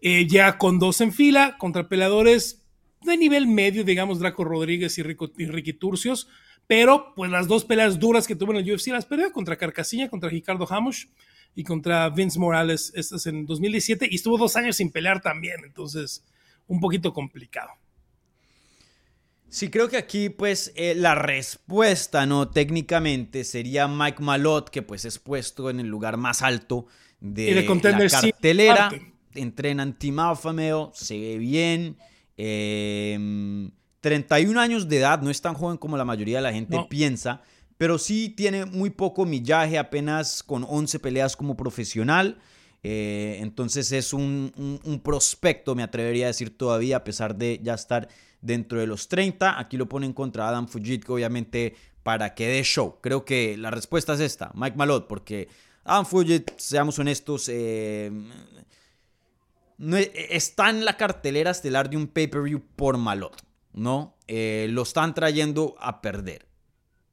Eh, ya con dos en fila contra peleadores de nivel medio, digamos Draco Rodríguez y, Rico- y Ricky Turcios, pero pues las dos peleas duras que tuvo en el UFC las perdió contra Carcasilla, contra Ricardo Hamush y contra Vince Morales, estas en 2017, y estuvo dos años sin pelear también, entonces un poquito complicado. Sí, creo que aquí pues eh, la respuesta, ¿no? Técnicamente sería Mike Malott, que pues es puesto en el lugar más alto de, Y de contender, la cartelera. parte. Entrena en Team Alpha Male, se ve bien. eh, 31 años de edad, no es tan joven como la mayoría de la gente No. piensa, pero sí tiene muy poco millaje, apenas con 11 peleas como profesional. eh, entonces es un, un- un prospecto, me atrevería a decir todavía, a pesar de ya estar dentro de los 30. Aquí lo ponen contra Adam Fujit, que obviamente para que dé show. Creo que la respuesta es esta, Mike Malott, porque Adam Fujit, seamos honestos, eh, no e- está en la cartelera estelar de un pay-per-view por Malott, ¿no? Eh, lo están trayendo a perder.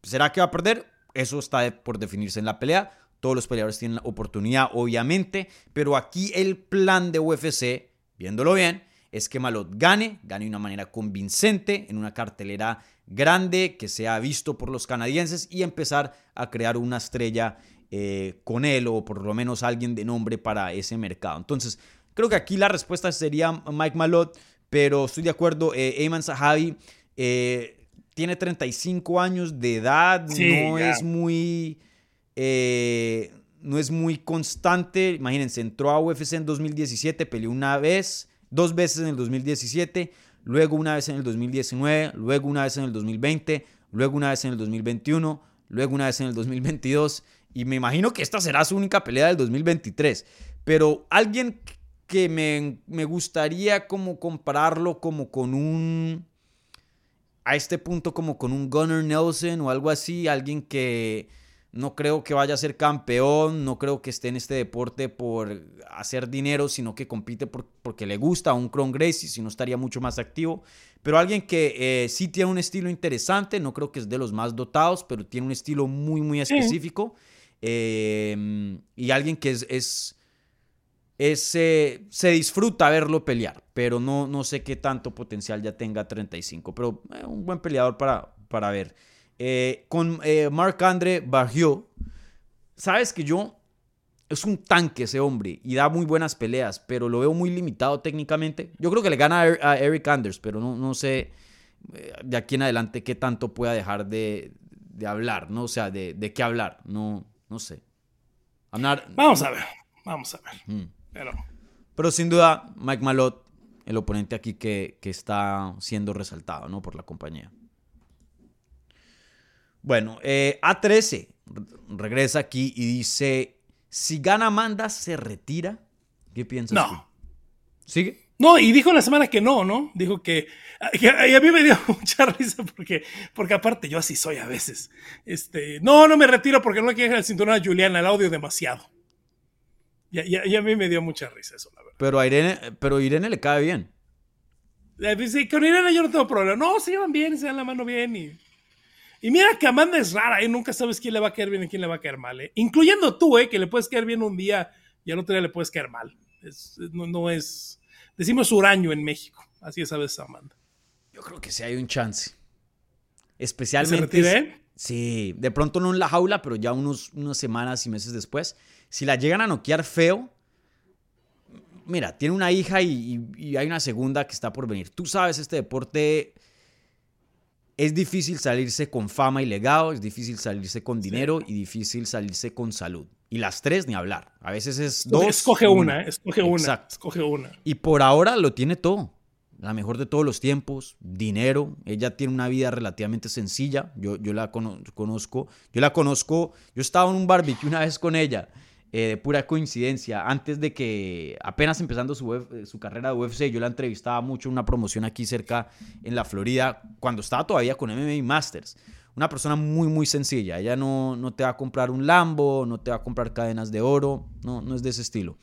¿Será que va a perder? Eso está por definirse en la pelea. Todos los peleadores tienen la oportunidad, obviamente, pero aquí el plan de UFC, viéndolo bien, es que Malott gane, gane de una manera convincente, en una cartelera grande, que sea visto por los canadienses y empezar a crear una estrella eh, con él o por lo menos alguien de nombre para ese mercado. Entonces, creo que aquí la respuesta sería Mike Malott, pero estoy de acuerdo, eh, Ayman Sahabi, eh, tiene 35 años de edad, no es muy... Eh, no es muy constante. Imagínense, entró a UFC en 2017, peleó una vez, dos veces en el 2017, luego una vez en el 2019, luego una vez en el 2020, luego una vez en el 2021, luego una vez en el 2022. Y me imagino que esta será su única pelea del 2023. Pero alguien que me, me gustaría como compararlo como con un... A este punto como con un Gunnar Nelson o algo así. Alguien que no creo que vaya a ser campeón, no creo que esté en este deporte por hacer dinero, sino que compite porque le gusta a un Cron Gracie, si no estaría mucho más activo. Pero alguien que eh, sí tiene un estilo interesante, no creo que es de los más dotados, pero tiene un estilo muy, muy específico. Em, y alguien que es, es, eh, se disfruta verlo pelear, pero no, no sé qué tanto potencial ya tenga 35, pero eh, un buen peleador para, para ver. Eh, con Marc-André Barriot, sabes que yo es un tanque ese hombre y da muy buenas peleas, pero lo veo muy limitado técnicamente. Yo creo que le gana a Eric Anders, pero no, no sé de aquí en adelante qué tanto pueda dejar de, hablar, ¿no? O sea, de, qué hablar, no, no sé. vamos a ver, vamos a ver. Mm. Pero... pero sin duda, Mike Malott, el oponente aquí que, que está siendo resaltado, ¿no? Por la compañía. Bueno, eh, A13 regresa aquí y dice, si gana Amanda, ¿se retira? ¿Qué piensas no. ¿Sigue? No, y dijo la semana que no, ¿no? Dijo que, y a mí me dio mucha risa porque, porque aparte yo así soy a veces. Este, no, no me retiro porque no quiero el cinturón a Juliana, el audio demasiado. Y, a mí me dio mucha risa eso, la verdad. Pero a Irene, pero Irene le cae bien. Dice, con Irene yo no tengo problema. No, se llevan bien, se dan la mano bien y y mira que Amanda es rara, ¿eh? Nunca sabes quién le va a caer bien y quién le va a caer mal, ¿eh? Incluyendo tú, ¿eh? Que le puedes caer bien un día y al otro día le puedes caer mal. no, es... Decimos huraño en México. Así es a veces Amanda. Yo creo que sí hay un chance. Especialmente... ¿Se Sí, de pronto no en la jaula, pero ya unos, unas semanas y meses después. Si la llegan a noquear feo, mira, tiene una hija y, y, hay una segunda que está por venir. Tú sabes, este deporte es difícil salirse con fama y legado, es difícil salirse con dinero y difícil salirse con salud. Y las tres ni hablar. A veces es dos. Escoge una, escoge una, escoge una. Y por ahora lo tiene todo. La mejor de todos los tiempos, dinero. Ella tiene una vida relativamente sencilla. Yo, yo la conozco. Yo la conozco. Yo estaba en un barbecue una vez con ella eh, de pura coincidencia. Antes de que, apenas empezando su, su, carrera de UFC, yo la entrevistaba mucho en una promoción aquí cerca en la Florida, cuando estaba todavía con MMA Masters. Una persona muy, muy sencilla. Ella no, no te va a comprar un Lambo, no te va a comprar cadenas de oro, no, no es de ese estilo.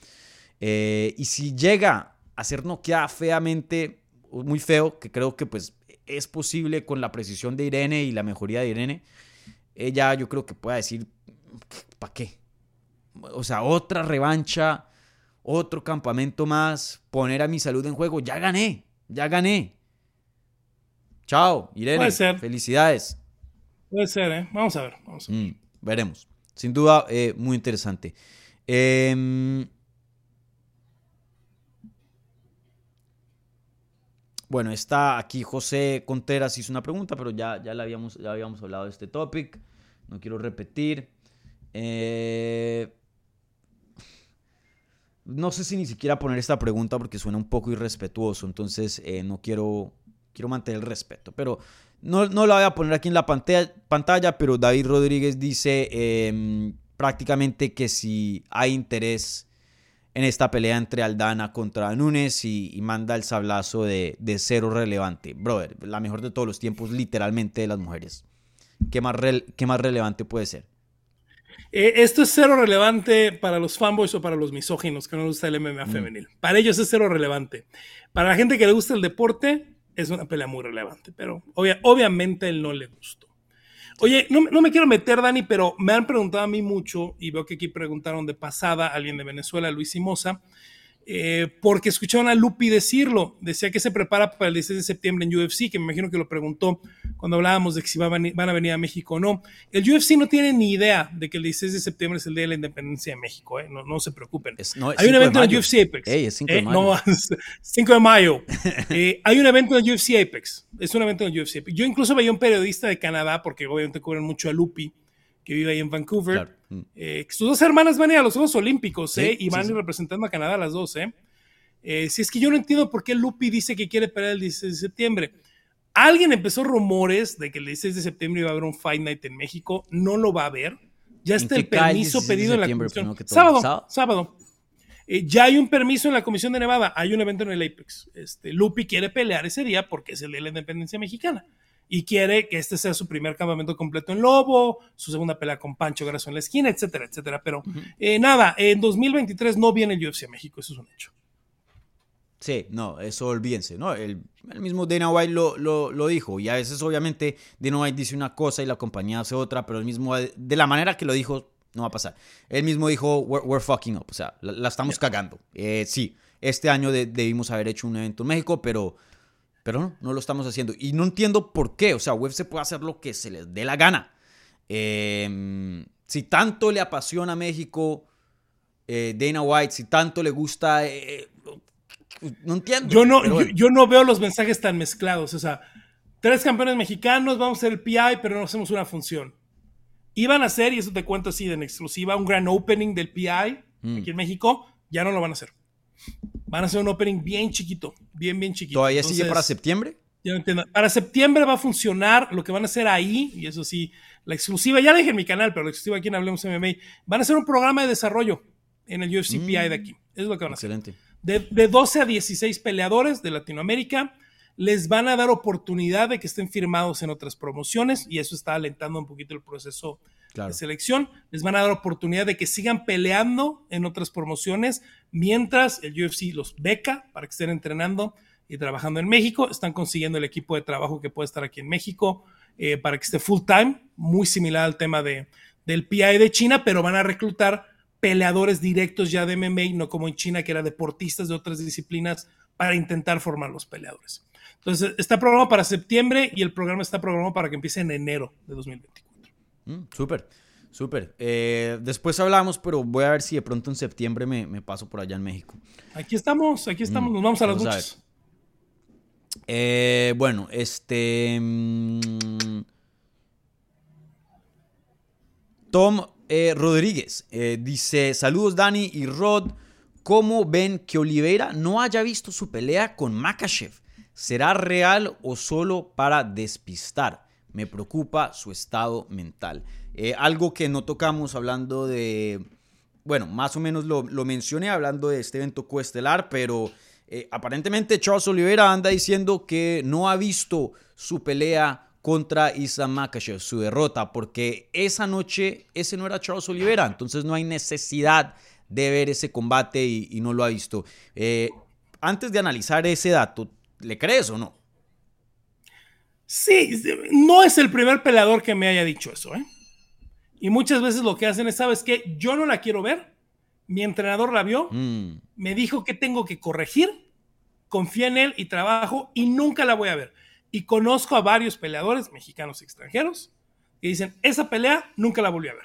Eh, y si llega a ser noqueada feamente, muy feo, que creo que pues es posible con la precisión de Irene y la mejoría de Irene, ella yo creo que pueda decir, ¿para qué? O sea, otra revancha, otro campamento más, poner a mi salud en juego. Ya gané, ya gané. Chao, Irene. Puede ser. Felicidades. Puede ser, ¿eh? Vamos a ver. Vamos a ver. Mm, veremos. Sin duda, eh, muy interesante. Em, bueno, está aquí José Contreras hizo una pregunta, pero ya, ya, la habíamos, ya habíamos hablado de este topic. No quiero repetir. Eh, no sé si ni siquiera poner esta pregunta porque suena un poco irrespetuoso, entonces eh, no quiero, quiero mantener el respeto, pero no, no la voy a poner aquí en la pantalla, pantalla pero David Rodríguez dice em, prácticamente que si hay interés en esta pelea entre Aldana contra Núñez y, manda el sablazo de, de, cero relevante. Brother, la mejor de todos los tiempos, literalmente de las mujeres. ¿Qué más, qué más relevante puede ser? Eh, esto es cero relevante para los fanboys o para los misóginos que no les gusta el MMA mm. femenil. Para ellos es cero relevante. Para la gente que le gusta el deporte, es una pelea muy relevante, pero obviamente él no le gustó. Oye, no, me quiero meter, Dani, pero me han preguntado a mí mucho, y veo que aquí preguntaron de pasada a alguien de Venezuela, Luis Simosa, eh, porque escucharon a Lupi decirlo. Decía que se prepara para el 16 de septiembre en UFC, que me imagino que lo preguntó cuando hablábamos de que si van a venir a México o no. El UFC no tiene ni idea de que el 16 de septiembre es el día de la independencia de México, ¿eh? no, no, se preocupen. hay un evento en el UFC Apex. Ey, es 5 de mayo. No, 5 de mayo. hay un evento en el UFC Apex. Es un evento en el UFC Apex. Yo incluso veía un periodista de Canadá, porque obviamente cubren mucho a Lupi, que vive ahí en Vancouver. Claro. Mm. Eh, sus dos hermanas van a ir a los Juegos Olímpicos, ¿eh? y van representando a Canadá las dos, ¿eh? Eh, si es que yo no entiendo por qué Lupi dice que quiere pelear el 16 de septiembre. Alguien empezó rumores de que el 16 de septiembre iba a haber un Fight Night en México. No lo va a haber. Ya está el permiso pedido en la comisión. Sábado, sábado. Eh, ya hay un permiso en la comisión de Nevada. Hay un evento en el Apex. Este, Lupi quiere pelear ese día porque es el de la independencia mexicana. Y quiere que este sea su primer campamento completo en Lobo, su segunda pelea con Pancho Grasso en la esquina, etcétera, etcétera. Pero eh, nada, en 2023 no viene el UFC a México. Eso es un hecho. Sí, no, eso olvídense, ¿no? El, mismo Dana White lo, lo, dijo y a veces obviamente Dana White dice una cosa y la compañía hace otra, pero el mismo, de la manera que lo dijo, no va a pasar. Él mismo dijo, we're, fucking up, o sea, la, estamos cagando. Eh, sí, este año debimos haber hecho un evento en México, pero, pero no, no lo estamos haciendo. Y no entiendo por qué, o sea, se puede hacer lo que se les dé la gana. Em, si tanto le apasiona a México, eh, Dana White, si tanto le gusta... Eh, no entiendo. Yo no, yo, no veo los mensajes tan mezclados. O sea, tres campeones mexicanos, vamos a hacer el PI, pero no hacemos una función. Iban a hacer, y eso te cuento así de en exclusiva, un gran opening del PI mm. aquí en México. Ya no lo van a hacer. Van a hacer un opening bien chiquito, bien, bien chiquito. ¿Todavía sigue para septiembre? No entiendo. Para septiembre va a funcionar lo que van a hacer ahí, y eso sí, la exclusiva, ya la dije en mi canal, pero la exclusiva aquí en Hablemos MMA, van a hacer un programa de desarrollo en el UFC PI de mm. aquí. Eso es lo que van a hacer. Excelente. De, 12 a 16 peleadores de Latinoamérica les van a dar oportunidad de que estén firmados en otras promociones y eso está alentando un poquito el proceso de selección. Les van a dar oportunidad de que sigan peleando en otras promociones mientras el UFC los beca para que estén entrenando y trabajando en México. Están consiguiendo el equipo de trabajo que puede estar aquí en México eh, para que esté full time, muy similar al tema de, del PI de China, pero van a reclutar peleadores directos ya de MMA, no como en China, que eran deportistas de otras disciplinas, para intentar formar los peleadores. Entonces, está programado para septiembre y el programa está programado para que empiece en enero de 2024. Mm, súper, súper. Eh, después hablamos, pero voy a ver si de pronto en septiembre me, paso por allá en México. Aquí estamos, aquí estamos, mm, nos vamos a las luchas. Eh, bueno, este... Mm, Tom eh, Rodríguez eh, dice: Saludos, Dani y Rod. ¿Cómo ven que Oliveira no haya visto su pelea con Makachev? ¿Será real o solo para despistar? Me preocupa su estado mental. Eh, algo que no tocamos hablando de. Bueno, más o menos lo, mencioné hablando de este evento coestelar, pero aparentemente Charles Oliveira anda diciendo que no ha visto su pelea contra Islam Makhachev, su derrota, porque esa noche ese no era Charles Oliveira, entonces no hay necesidad de ver ese combate y, no lo ha visto. Eh, antes de analizar ese dato, ¿le crees o no? Sí, no es el primer peleador que me haya dicho eso, ¿eh? Y muchas veces lo que hacen es, ¿sabes qué? Yo no la quiero ver, mi entrenador la vio, mm. me dijo que tengo que corregir, confía en él y trabajo y nunca la voy a ver. Y conozco a varios peleadores mexicanos extranjeros que dicen, esa pelea nunca la volví a ver.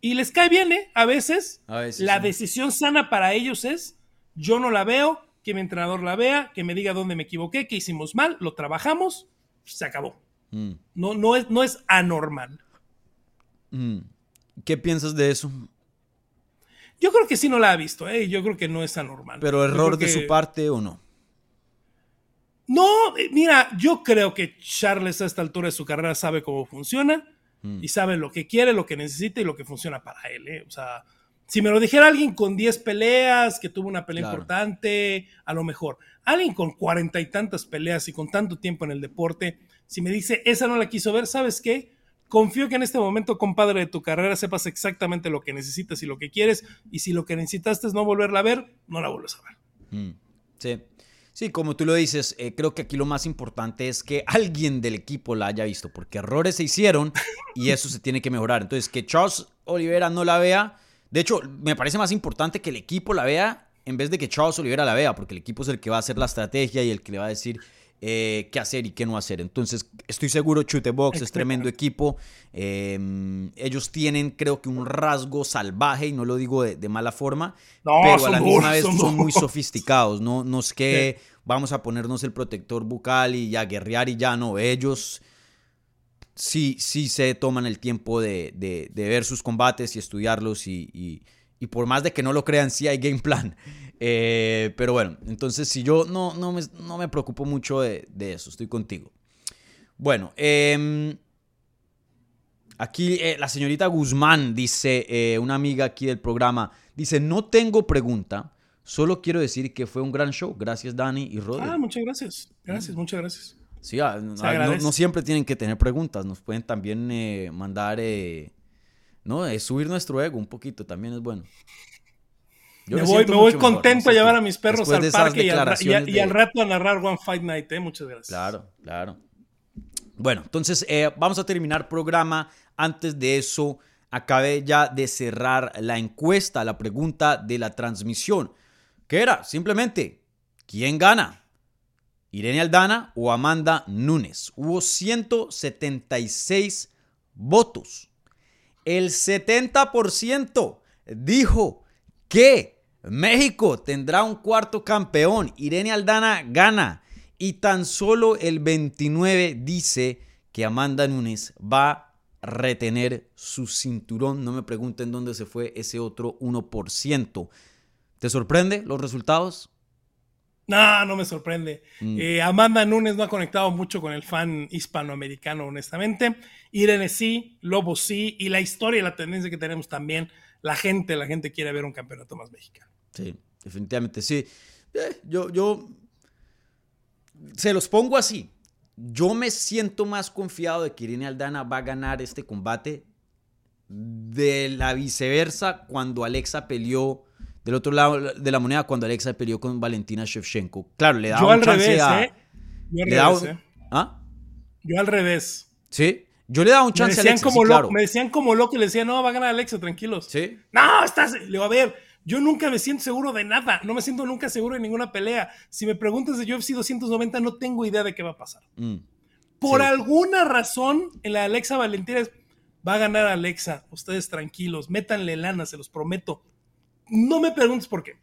Y les cae bien, ¿eh? A veces, la decisión sana para ellos es, yo no la veo, que mi entrenador la vea, que me diga dónde me equivoqué, que hicimos mal, lo trabajamos, se acabó. Mm. No, no, es, no es anormal. Mm. ¿Qué piensas de eso? Yo creo que sí no la ha visto, ¿eh? Yo creo que no es anormal. ¿Pero error de su parte o no? No, eh, mira, yo creo que Charles a esta altura de su carrera sabe cómo funciona mm. y sabe lo que quiere, lo que necesita y lo que funciona para él. ¿eh? O sea, si me lo dijera alguien con 10 peleas, que tuvo una pelea importante, a lo mejor. Alguien con cuarenta y tantas peleas y con tanto tiempo en el deporte, si me dice, esa no la quiso ver, ¿sabes qué? Confío que en este momento, compadre de tu carrera, sepas exactamente lo que necesitas y lo que quieres. Y si lo que necesitaste es no volverla a ver, no la vuelves a ver. Mm. Sí. Sí, como tú lo dices, eh, creo que aquí lo más importante es que alguien del equipo la haya visto, porque errores se hicieron y eso se tiene que mejorar. Entonces, que Charles Oliveira no la vea, de hecho, me parece más importante que el equipo la vea en vez de que Charles Oliveira la vea, porque el equipo es el que va a hacer la estrategia y el que le va a decir eh, qué hacer y qué no hacer. Entonces, estoy seguro, Chutebox es tremendo equipo. Eh, ellos tienen, creo que, un rasgo salvaje, y no lo digo de, mala forma, pero a la misma vez son, muy sofisticados. No, no es que vamos a ponernos el protector bucal y ya guerrear y ya no. Ellos sí, sí se toman el tiempo de, de, ver sus combates y estudiarlos y, y, por más de que no lo crean, sí hay game plan. Eh, pero bueno, entonces si yo no, no, me, no me preocupo mucho de, eso, estoy contigo. Bueno, em, aquí eh, la señorita Guzmán dice, eh, una amiga aquí del programa, dice, no tengo pregunta, solo quiero decir que fue un gran show. Gracias Dani y Rodri. Ah, muchas gracias. Gracias, muchas gracias. Sí, ah, no, siempre tienen que tener preguntas, nos pueden también mandar, no, subir nuestro ego un poquito, también es bueno me, voy, contento a llevar a mis perros al parque y al, rato a narrar One Fight Night, ¿eh? Muchas gracias. Claro, claro. Bueno, entonces eh, vamos a terminar programa. Antes de eso, acabé ya de cerrar la encuesta, la pregunta de la transmisión. ¿Qué era? Simplemente, ¿quién gana? ¿Irene Aldana o Amanda Núñez? Hubo 176 votos. El 70% dijo que México tendrá un cuarto campeón. Irene Aldana gana. Y tan solo el 29 dice que Amanda Nunes va a retener su cinturón. No me pregunten dónde se fue ese otro 1%. ¿Te sorprende los resultados? No, no me sorprende. Mm. Eh, Amanda Nunes no ha conectado mucho con el fan hispanoamericano, honestamente. Irene sí, Lobo sí, y la historia y la tendencia que tenemos también. La gente, la gente quiere ver un campeonato más mexicano. Sí, definitivamente sí. Eh, yo, yo se los pongo así. Yo me siento más confiado de que Irene Aldana va a ganar este combate de la viceversa cuando Alexa peleó del otro lado de la moneda cuando Alexa peleó con Valentina Shevchenko. Claro, le da un chance revés, a, ¿eh? Yo al revés, ¿eh? ¿Ah? Yo al revés. Sí. Yo le daba un chance a Alexa, como claro. Me decían como loco y le decían, no, va a ganar Alexa, tranquilos. Sí. No, estás... Le digo, a ver, yo nunca me siento seguro de nada, no me siento nunca seguro de ninguna pelea. Si me preguntas de UFC 290, no tengo idea de qué va a pasar. Mm. Por alguna razón, en la Alexa Valentina va a ganar Alexa. Ustedes tranquilos, métanle lana, se los prometo. No me preguntes por qué.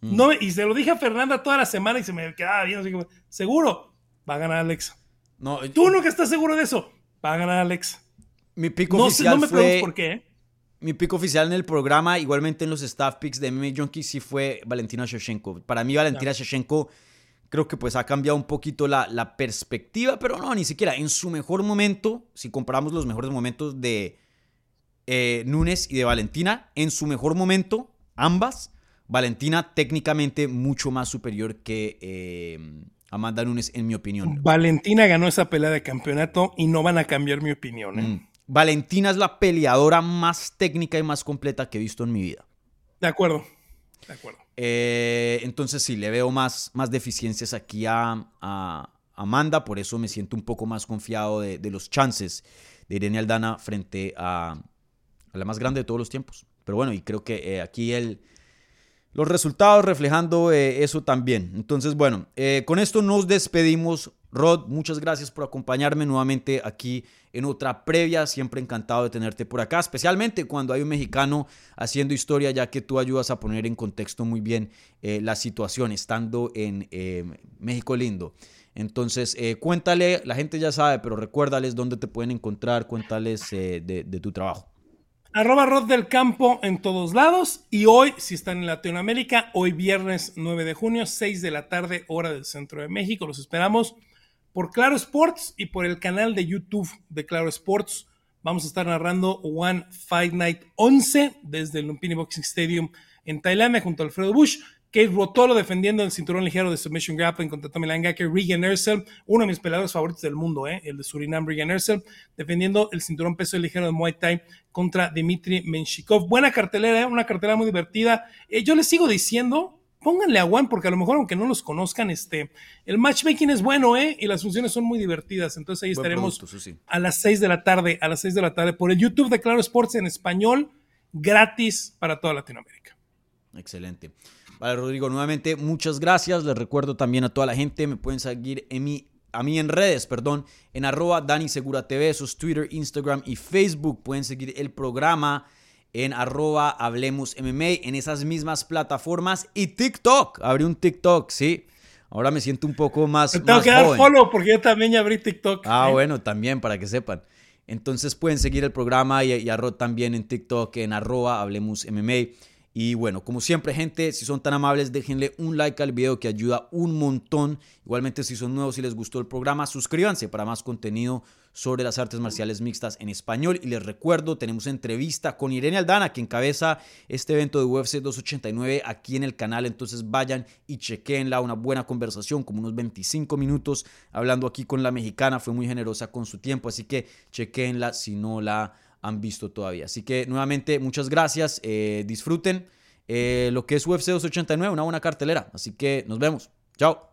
Mm. No, y se lo dije a Fernanda toda la semana y se me quedaba bien. Así seguro, va a ganar Alexa. No, Tú nunca estás seguro de eso. Va a ganar Alexa. Mi pico no, oficial no me preguntes por qué. ¿eh? mi pico oficial en el programa, igualmente en los staff picks de MMA Junkie, sí fue Valentina Shevchenko. Para mí, Valentina Shevchenko creo que pues ha cambiado un poquito la, la, perspectiva, pero no, ni siquiera. En su mejor momento, si comparamos los mejores momentos de eh, Núñez y de Valentina, en su mejor momento, ambas, Valentina técnicamente mucho más superior que eh, Amanda Núñez, en mi opinión. Valentina ganó esa pelea de campeonato y no van a cambiar mi opinión. ¿eh? Mm. Valentina es la peleadora más técnica y más completa que he visto en mi vida. De acuerdo, de acuerdo. Eh, entonces sí, le veo más, más deficiencias aquí a, Amanda, por eso me siento un poco más confiado de, los chances de Irene Aldana frente a, la más grande de todos los tiempos. Pero bueno, y creo que eh, aquí el, los resultados reflejando eh, eso también. Entonces, bueno, con esto nos despedimos. Rod, muchas gracias por acompañarme nuevamente aquí en otra previa. Siempre encantado de tenerte por acá, especialmente cuando hay un mexicano haciendo historia, ya que tú ayudas a poner en contexto muy bien eh, la situación estando en eh, México lindo. Entonces, eh, cuéntale, la gente ya sabe, pero recuérdales dónde te pueden encontrar, cuéntales de, de tu trabajo. Arroba Rod del Campo en todos lados. Y hoy, si están en Latinoamérica, hoy viernes 9 de junio, 6 de la tarde, hora del centro de México. Los esperamos por Claro Sports y por el canal de YouTube de Claro Sports. Vamos a estar narrando One Fight Night 11 desde el Lumpini Boxing Stadium en Tailandia junto a Alfredo Bush. Kate Rotolo defendiendo el cinturón ligero de Submission Grappling contra Tommy Langacker. Regan Ersel, uno de mis peleadores favoritos del mundo, ¿eh? el de Surinam, Regan Ersel, defendiendo el cinturón peso ligero de Muay Thai contra Dmitry Menshikov. Buena cartelera, ¿eh? una cartelera muy divertida. Eh, yo les sigo diciendo, pónganle a One, porque a lo mejor, aunque no los conozcan, este, el matchmaking es bueno, ¿eh? Y las funciones son muy divertidas. Entonces ahí estaremos a las 6 de la tarde, a las 6 de la tarde, por el YouTube de Claro Sports en español, gratis para toda Latinoamérica. Excelente. Vale, Rodrigo, nuevamente muchas gracias. Les recuerdo también a toda la gente, me pueden seguir en mi a mí en redes, perdón, en arroba Dani Segura TV, eso es Twitter, Instagram y Facebook. Pueden seguir el programa en arroba Hablemos MMA en esas mismas plataformas y TikTok. Abrí un TikTok, sí. Ahora me siento un poco más. tengo que dar follow porque yo también ya abrí TikTok. Ah, bueno, también para que sepan. Entonces pueden seguir el programa y, también en TikTok en arroba Hablemos MMA. Y bueno, como siempre, gente, si son tan amables, déjenle un like al video que ayuda un montón. Igualmente, si son nuevos y les gustó el programa, suscríbanse para más contenido sobre las artes marciales mixtas en español. Y les recuerdo, tenemos entrevista con Irene Aldana, que encabeza este evento de UFC 289 aquí en el canal. Entonces vayan y chequenla, una buena conversación, como unos 25 minutos hablando aquí con la mexicana. Fue muy generosa con su tiempo, así que chequenla si no la han visto todavía. Así que nuevamente muchas gracias, eh, disfruten eh, lo que es UFC 289, una buena cartelera. Así que nos vemos. Chao.